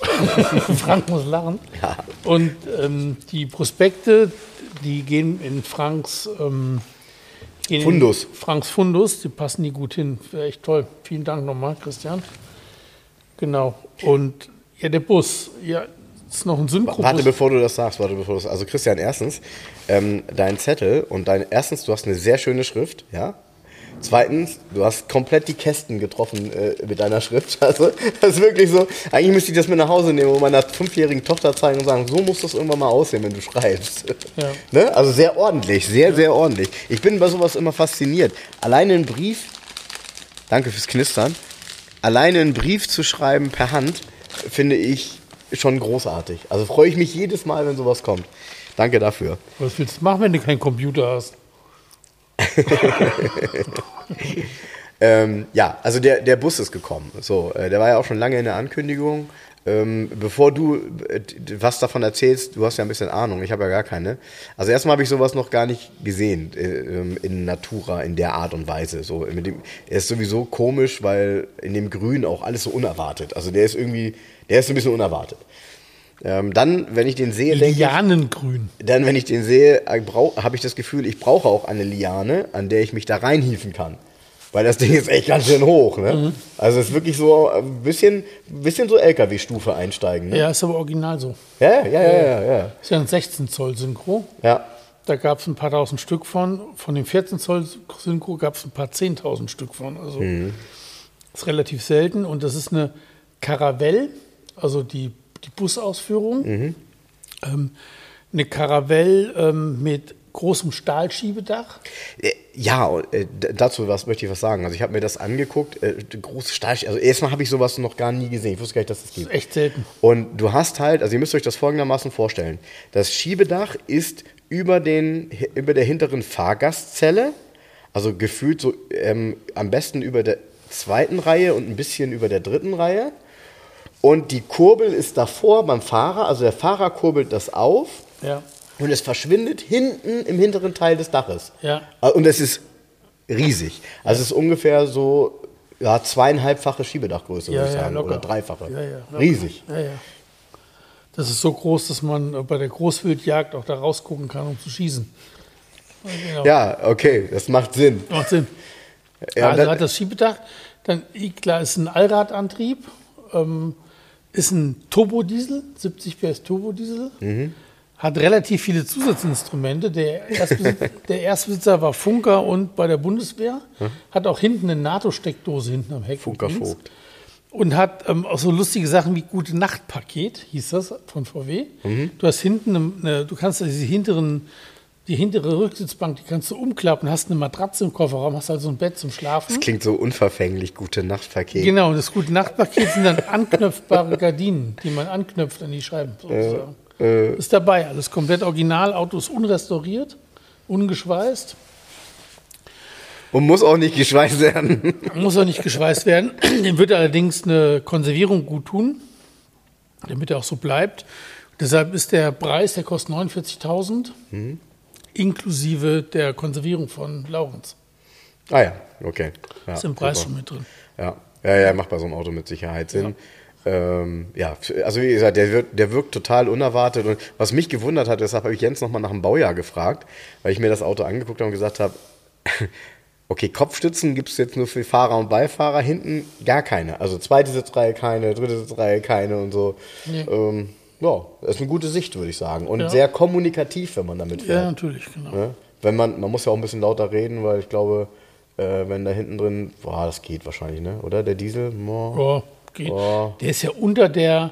<laughs> Frank muss lachen. Ja. Und ähm, die Prospekte, die gehen in Franks ähm, gehen Fundus. In Franks Fundus, die passen die gut hin. Wäre echt toll. Vielen Dank nochmal, Christian. Genau. Und ja, der Bus, ja, ist noch ein Synchrobus. Warte, bevor du das sagst, warte, bevor du das Also Christian, erstens, ähm, dein Zettel und dein, erstens, du hast eine sehr schöne Schrift, ja. Zweitens, du hast komplett die Kästen getroffen äh, mit deiner Schrift. <laughs> Also, das ist wirklich so. Eigentlich müsste ich das mit nach Hause nehmen und meiner fünfjährigen Tochter zeigen und sagen, so muss das irgendwann mal aussehen, wenn du schreibst. <laughs> Ja. Ne? Also sehr ordentlich, sehr, sehr ordentlich. Ich bin bei sowas immer fasziniert. Alleine einen Brief, danke fürs Knistern, alleine einen Brief zu schreiben per Hand, finde ich schon großartig. Also freue ich mich jedes Mal, wenn sowas kommt. Danke dafür. Was willst du machen, wenn du keinen Computer hast? <laughs> Ähm, ja, also der, der Bus ist gekommen. So, äh, der war ja auch schon lange in der Ankündigung. Ähm, bevor du äh, was davon erzählst, du hast ja ein bisschen Ahnung, ich habe ja gar keine. Also erstmal habe ich sowas noch gar nicht gesehen äh, ähm, in Natura in der Art und Weise. So, mit dem, er ist sowieso komisch, weil in dem Grün auch alles so unerwartet. Also der ist irgendwie, der ist ein bisschen unerwartet. Ähm, dann, wenn ich den sehe, denke ich, Lianengrün. dann, wenn ich den sehe, habe ich das Gefühl, ich brauche auch eine Liane, an der ich mich da reinhieven kann. Weil das Ding ist echt ganz schön hoch. Ne? Also es ist wirklich so ein bisschen, bisschen so LKW-Stufe einsteigen. Ne? Ja, ist aber original so. Ja, ja, ja, ja, ja. Ist ja ein 16 Zoll Synchro. ja. Da gab es ein paar tausend Stück von. Von dem 14 Zoll Synchro gab es ein paar 10.000 Stück von. Also ist relativ selten. Und das ist eine Caravelle, also die, die Busausführung. Ähm, eine Caravelle ähm, mit großem Stahlschiebedach. Äh, Ja, äh, dazu was möchte ich was sagen. Also ich habe mir das angeguckt, äh, große Stahl. Also erstmal habe ich sowas noch gar nie gesehen. Ich wusste gar nicht, dass es das gibt. Ist echt selten. Und du hast halt, also ihr müsst euch das folgendermaßen vorstellen. Das Schiebedach ist über, den, über der hinteren Fahrgastzelle, also gefühlt so ähm, am besten über der zweiten Reihe und ein bisschen über der dritten Reihe. Und die Kurbel ist davor beim Fahrer, also der Fahrer kurbelt das auf Ja. Und es verschwindet hinten im hinteren Teil des Daches. Ja. Und es ist riesig. Also es ist ungefähr so ja, zweieinhalbfache Schiebedachgröße, Ja, würde ich ja, sagen. locker. Oder dreifache. Ja, riesig. Ja, ja. Das ist so groß, dass man äh, bei der Großwildjagd auch da rausgucken kann, um zu schießen. Genau. Ja, okay, das macht Sinn. Macht Sinn. Ja, also dann- hat das Schiebedach, dann klar ist ein Allradantrieb, ähm, ist ein Turbodiesel, 70 PS Turbodiesel, Mhm. Hat relativ viele Zusatzinstrumente. Der Erstbesitzer, <laughs> der Erstbesitzer war Funker und bei der Bundeswehr, hat auch hinten eine NATO-Steckdose hinten am Heck. Funker. Vogt. Und hat ähm, auch so lustige Sachen wie Gute Nacht-Paket, hieß das von VW. Mhm. Du hast hinten, eine, eine, du kannst diese hinteren, die hintere Rücksitzbank, die kannst du umklappen, hast eine Matratze im Kofferraum, hast also ein Bett zum Schlafen. Das klingt so unverfänglich, gute Nachtpaket. Genau, und das Gute Nacht-Paket sind dann <laughs> anknöpfbare Gardinen, die man anknöpft an die Scheiben. Sozusagen. Ist dabei, alles komplett original, Auto ist unrestauriert, ungeschweißt. Und muss auch nicht geschweißt werden. <laughs> Muss auch nicht geschweißt werden. Dem wird allerdings eine Konservierung gut tun, damit er auch so bleibt. Deshalb ist der Preis, der kostet 49.000, inklusive der Konservierung von Laurens. ah ja, okay. Ja, Ist im Preis super. schon mit drin. Ja. ja, ja, macht bei so einem Auto mit Sicherheit Sinn. Ja. Ähm, ja, also wie gesagt, der, wird, der wirkt total unerwartet. Und was mich gewundert hat, deshalb habe ich Jens nochmal nach dem Baujahr gefragt, weil ich mir das Auto angeguckt habe und gesagt habe, <laughs> okay, Kopfstützen gibt es jetzt nur für Fahrer und Beifahrer, hinten gar keine. Also zweite Sitzreihe keine, dritte Sitzreihe keine und so. Nee. Ähm, ja, das ist eine gute Sicht, würde ich sagen. Und Ja. sehr kommunikativ, wenn man damit fährt. Ja, natürlich, genau. Ne? Wenn man, man muss ja auch ein bisschen lauter reden, weil ich glaube, äh, wenn da hinten drin, boah, das geht wahrscheinlich, ne? Oder der Diesel? Boah. Ja, geht. Oh. Der ist ja unter der,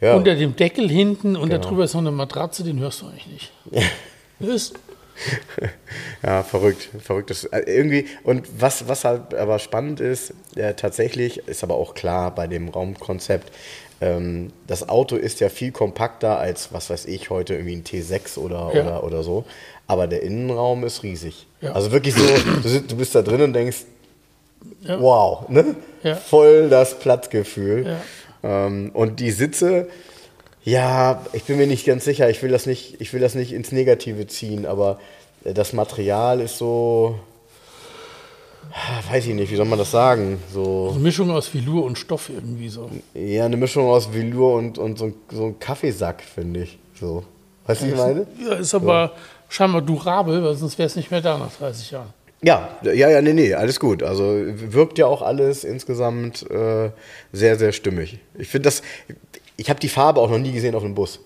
Ja. unter dem Deckel hinten und Genau. darüber ist noch eine Matratze, den hörst du eigentlich nicht. <laughs> ist, Ja, verrückt, verrückt. Das, äh, irgendwie, und was, was halt aber spannend ist, äh, tatsächlich, ist aber auch klar bei dem Raumkonzept, ähm, das Auto ist ja viel kompakter als, was weiß ich, heute irgendwie ein T6 oder, Ja. oder, oder so. Aber der Innenraum ist riesig. Ja. Also wirklich so, du, du bist da drin und denkst, Ja. wow, ne? Ja. Voll das Platzgefühl. Ja. Ähm, und die Sitze, ja, ich bin mir nicht ganz sicher, ich will das nicht, ich will das nicht ins Negative ziehen, aber äh, das Material ist so, ah, weiß ich nicht, wie soll man das sagen? So, eine Mischung aus Velour und Stoff irgendwie so. ja, eine Mischung aus Velour und, und so, ein- so ein Kaffeesack, finde ich. So. Weißt du, wie ich meine? Ja, ist aber scheinbar durabel, weil sonst wäre es nicht mehr da nach 30 Jahren. Ja, ja, ja, nee, nee, alles gut. Also wirkt ja auch alles insgesamt äh, sehr, sehr stimmig. Ich finde das, ich habe die Farbe auch noch nie gesehen auf einem Bus.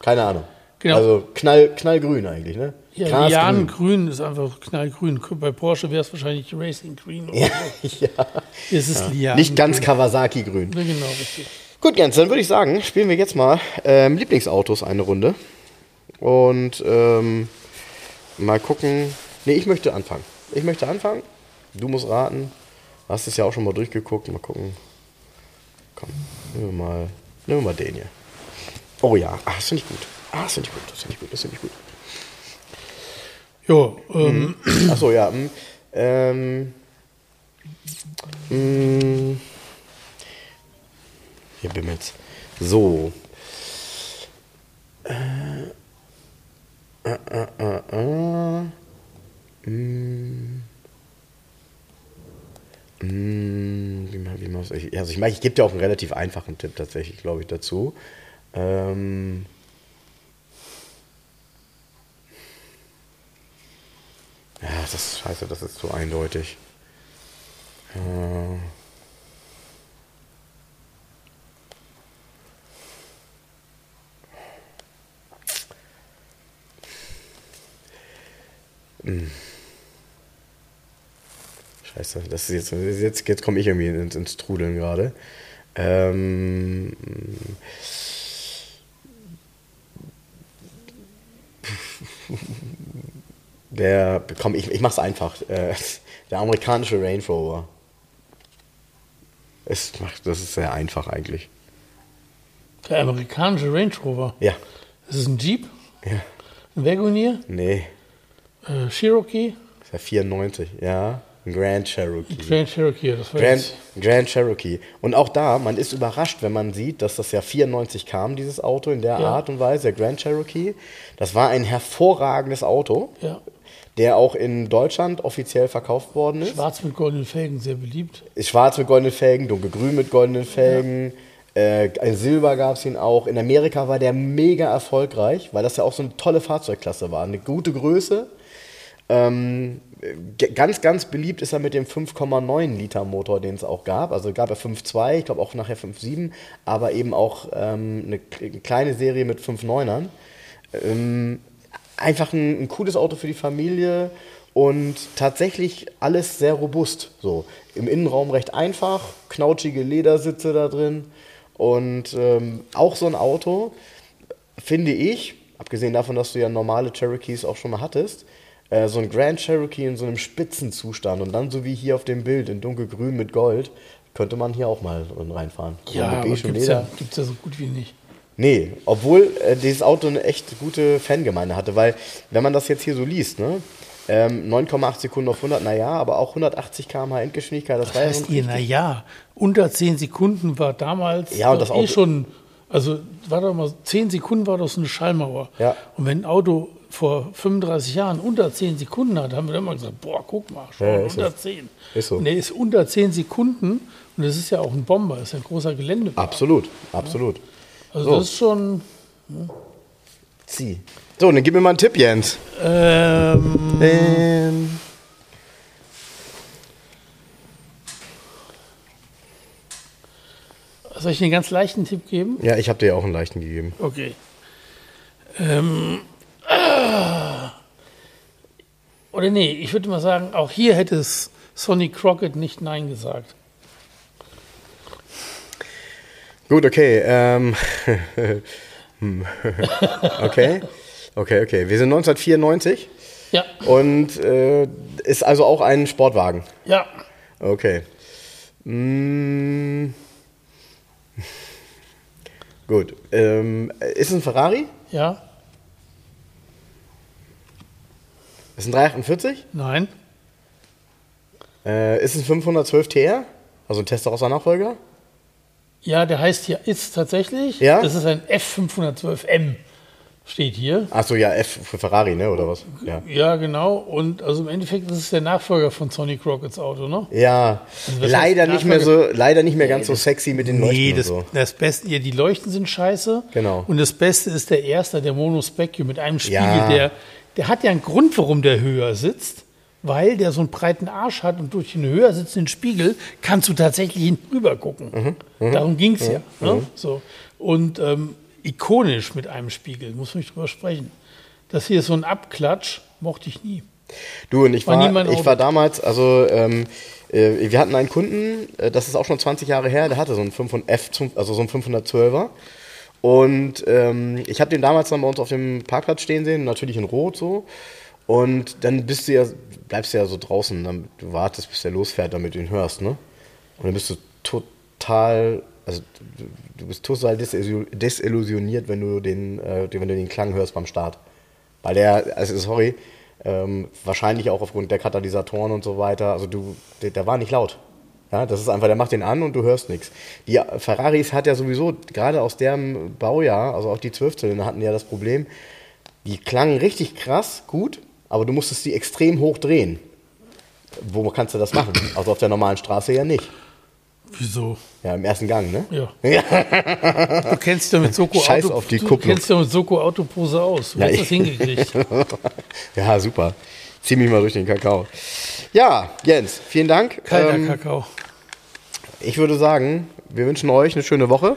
Keine Ahnung. Genau. Also knall, knallgrün eigentlich, ne? Ja, Grasgrün. Lianengrün ist einfach knallgrün. Bei Porsche wäre es wahrscheinlich Racing Green. oder Ja, so. <laughs> ja. Es ist Lianen. Nicht ganz Kawasaki-grün. Ja, genau, richtig. Gut, Jens, dann würde ich sagen, spielen wir jetzt mal ähm, Lieblingsautos eine Runde. Und ähm, mal gucken. Nee, ich möchte anfangen. Ich möchte anfangen. Du musst raten. Hast es ja auch schon mal durchgeguckt. Mal gucken. Komm, nehmen wir mal, nehmen wir mal den hier. Oh ja, ah, das finde ich gut. Ah, das finde ich gut, das finde ich gut, das finde ich gut. Jo, ähm, Achso, ja. mm, Ähm, mm, hier bimmelt's. So. Äh, äh, äh, äh, äh. Mm. Mm, wie ich- also ich meine, ich gebe dir auch einen relativ einfachen Tipp tatsächlich, glaube ich, dazu. Ähm, Ja, das ist scheiße, das ist zu eindeutig. Äh. Hm. Scheiße, das ist jetzt, jetzt, jetzt komme ich irgendwie ins, ins Trudeln gerade. Ähm, <laughs> Der, komm, ich, ich mach's einfach. Äh, der amerikanische Range Rover. Es macht, das ist sehr einfach eigentlich. der amerikanische Range Rover. Ja. Das ist ein Jeep, Ja. ein Wagoneer, Nee. äh, Cherokee, Ist ja 94, ja. Grand Cherokee. Grand Cherokee. Das war Grand, Grand Cherokee. Und auch da, man ist überrascht, wenn man sieht, dass das ja 94 kam, dieses Auto in der Ja. Art und Weise, der Grand Cherokee. Das war ein hervorragendes Auto, ja, der auch in Deutschland offiziell verkauft worden ist. schwarz mit goldenen Felgen, sehr beliebt. Schwarz mit goldenen Felgen, dunkelgrün mit goldenen Felgen. Äh, in Silber gab es ihn auch. In Amerika war der mega erfolgreich, weil das ja auch so eine tolle Fahrzeugklasse war. Eine gute Größe. Ähm, ganz, ganz beliebt ist er mit dem 5,9 Liter Motor, den es auch gab. Also gab er 5,2, ich glaube auch nachher 5,7, aber eben auch ähm, eine kleine Serie mit 5,9ern. Ähm, einfach ein, ein cooles Auto für die Familie und tatsächlich alles sehr robust. So im Innenraum recht einfach, knautschige Ledersitze da drin und ähm, auch so ein Auto finde ich, abgesehen davon, dass du ja normale Cherokees auch schon mal hattest, äh, so ein Grand Cherokee in so einem Spitzenzustand und dann so wie hier auf dem Bild in dunkelgrün mit Gold, könnte man hier auch mal reinfahren. So Ja, aber beigem gibt's ja, gibt's ja so gut wie nicht. Nee, obwohl äh, dieses Auto eine echt gute Fangemeinde hatte, weil wenn man das jetzt hier so liest, ne, ähm, 9,8 Sekunden auf 100, naja, aber auch 180 km/h Endgeschwindigkeit, das, Das war ja heißt schon ihr, naja, unter 10 Sekunden war damals Ja, und das eh Auto- schon, also war doch mal, 10 Sekunden war so eine Schallmauer. Ja. Und wenn ein Auto vor 35 Jahren unter 10 Sekunden hat, haben wir immer gesagt, boah, guck mal, schon Ja, ist unter so. 10. Ist so. Und der ist unter 10 Sekunden und das ist ja auch ein Bomber, ist ja ein großer Gelände. Absolut, absolut. Also So. das ist schon, Zieh. So, dann gib mir mal einen Tipp, Jens. ähm, Ähm, soll ich einen ganz leichten Tipp geben? ja, ich habe dir ja auch einen leichten gegeben. Okay. Ähm. Oder nee, ich würde mal sagen, auch hier hätte es Sonny Crockett nicht Nein gesagt. Gut, okay. Ähm, <laughs> hm. <laughs> okay. Okay, okay. Wir sind 1994 Ja, und äh, ist also auch ein Sportwagen. ja, Okay. Mm. Gut. Ähm, ist es ein Ferrari? ja, Ist ein 348? nein, Äh, ist es ein 512 TR? Also ein Testarossa Nachfolger? ja, der heißt hier ist tatsächlich. Ja? Das ist ein F512M, steht hier. Achso, ja, F für Ferrari, ne? Oder was? Ja. Ja, genau. Und also im Endeffekt ist es der Nachfolger von Sonny Crocketts Auto, ne? Ja, Also leider nicht mehr so, leider nicht mehr ganz so sexy mit den Leuchten Nee, das, so. das Beste, ja, die Leuchten sind scheiße. Genau. Und das Beste ist der erste, der Monospecchio mit einem Spiegel, Ja. der, der hat ja einen Grund, warum der höher sitzt, weil der so einen breiten Arsch hat und durch den höher sitzenden Spiegel kannst du tatsächlich hinten rüber gucken. Mhm, Darum ging es ja. Ne? So. Und ähm, ikonisch mit einem Spiegel, muss man nicht drüber sprechen. Das hier ist so ein Abklatsch, mochte ich nie. Du und ich War war, ich war damals, also ähm, äh, wir hatten einen Kunden, äh, das ist auch schon 20 Jahre her, der hatte so einen 500 F, also so einen 512er. Und ähm, ich habe den damals dann bei uns auf dem Parkplatz stehen sehen, natürlich in Rot so. Und dann bist du ja, bleibst du ja so draußen, dann, du wartest, bis der losfährt, damit du ihn hörst, ne? Und dann bist du total, also du, bist total desillu- desillusioniert, wenn du den, äh, wenn du den Klang hörst beim Start. Weil der, also sorry, ähm, wahrscheinlich auch aufgrund der Katalysatoren und so weiter, also du, der, der war nicht laut. Ja, das ist einfach, der macht den an und du hörst nichts. Die Ferraris hat ja sowieso, gerade aus dem Baujahr, also auch die Zwölfzylinder hatten ja das Problem, die klangen richtig krass, gut, aber du musstest die extrem hoch drehen. Wo kannst du das machen? <coughs> Also auf der normalen Straße ja nicht. Wieso? Ja, im ersten Gang, ne? Ja. <laughs> Du kennst ja mit Soko Scheiß Auto, auf die du Kupplung. kennst ja mit Soko Autopose aus. Du Ja, hast das hingekriegt. <laughs> ja, super. Zieh mich mal durch den Kakao. Ja, Jens, vielen Dank. Kalter Ähm, Kakao. Ich würde sagen, wir wünschen euch eine schöne Woche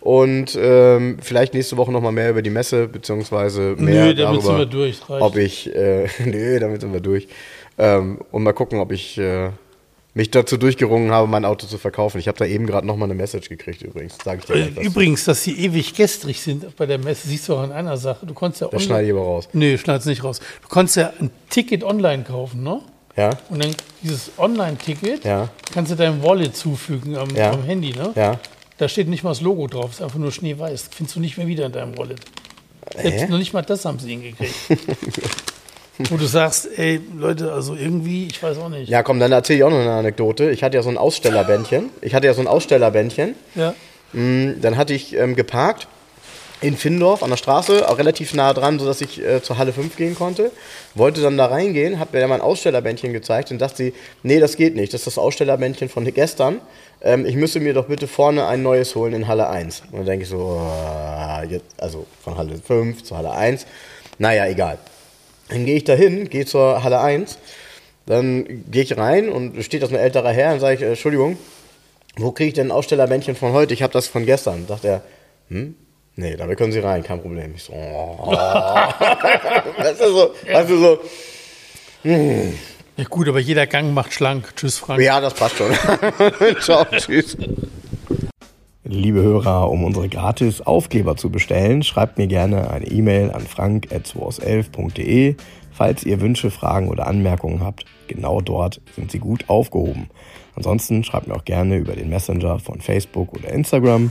und ähm, vielleicht nächste Woche nochmal mehr über die Messe, beziehungsweise mehr Nö, damit darüber, sind wir durch. Reicht. ob ich, äh, <laughs> nö, damit sind wir durch. Ähm, und mal gucken, ob ich äh, mich dazu durchgerungen habe, mein Auto zu verkaufen. Ich habe da eben gerade nochmal eine Message gekriegt übrigens, sage ich dir Äh. Übrigens, dass sie ewig gestrig sind bei der Messe, siehst du auch an einer Sache. Du konntest ja Das schneide ich aber raus. Nee, schneid's nicht raus. Du konntest ja ein Ticket online kaufen, ne? Ja, Und dann dieses Online-Ticket Ja. kannst du deinem Wallet zufügen am, Ja. am Handy, ne? ja. Da steht nicht mal das Logo drauf, ist einfach nur schneeweiß. Findest du nicht mehr wieder in deinem Wallet. Hä? Selbst noch nicht mal das haben sie hingekriegt. <laughs> Wo du sagst, ey, Leute, also irgendwie, ich weiß auch nicht. Ja, komm, dann erzähle ich auch noch eine Anekdote. Ich hatte ja so ein Ausstellerbändchen. Ich hatte ja so ein Ausstellerbändchen. Ja. Mm, Dann hatte ich ähm, geparkt in Findorf an der Straße, auch relativ nah dran, sodass ich äh, zur Halle 5 gehen konnte. Wollte dann da reingehen, hat mir dann mein Ausstellerbändchen gezeigt und dachte sie, nee, das geht nicht, das ist das Ausstellerbändchen von gestern. Ähm, ich müsste mir doch bitte vorne ein neues holen in Halle 1. Und dann denke ich so, oh, jetzt, also von Halle 5 zur Halle 1. Naja, egal. Dann gehe ich da hin, gehe zur Halle 1, dann gehe ich rein und steht da so ein älterer Herr und sage ich, äh, Entschuldigung, wo kriege ich denn ein Ausstellerbändchen von heute? Ich habe das von gestern. Sagt er, hm? Nee, damit können Sie rein, kein Problem. Ich so, oh. <laughs> weißt du so, weißt du so, Ja gut, aber jeder Gang macht schlank. Tschüss, Frank. ja, das passt schon. <laughs> Ciao, tschüss. Liebe Hörer, um unsere gratis Aufkleber zu bestellen, schreibt mir gerne eine E-Mail an frank.211.de, falls ihr Wünsche, Fragen oder Anmerkungen habt. Genau dort sind sie gut aufgehoben. Ansonsten schreibt mir auch gerne über den Messenger von Facebook oder Instagram.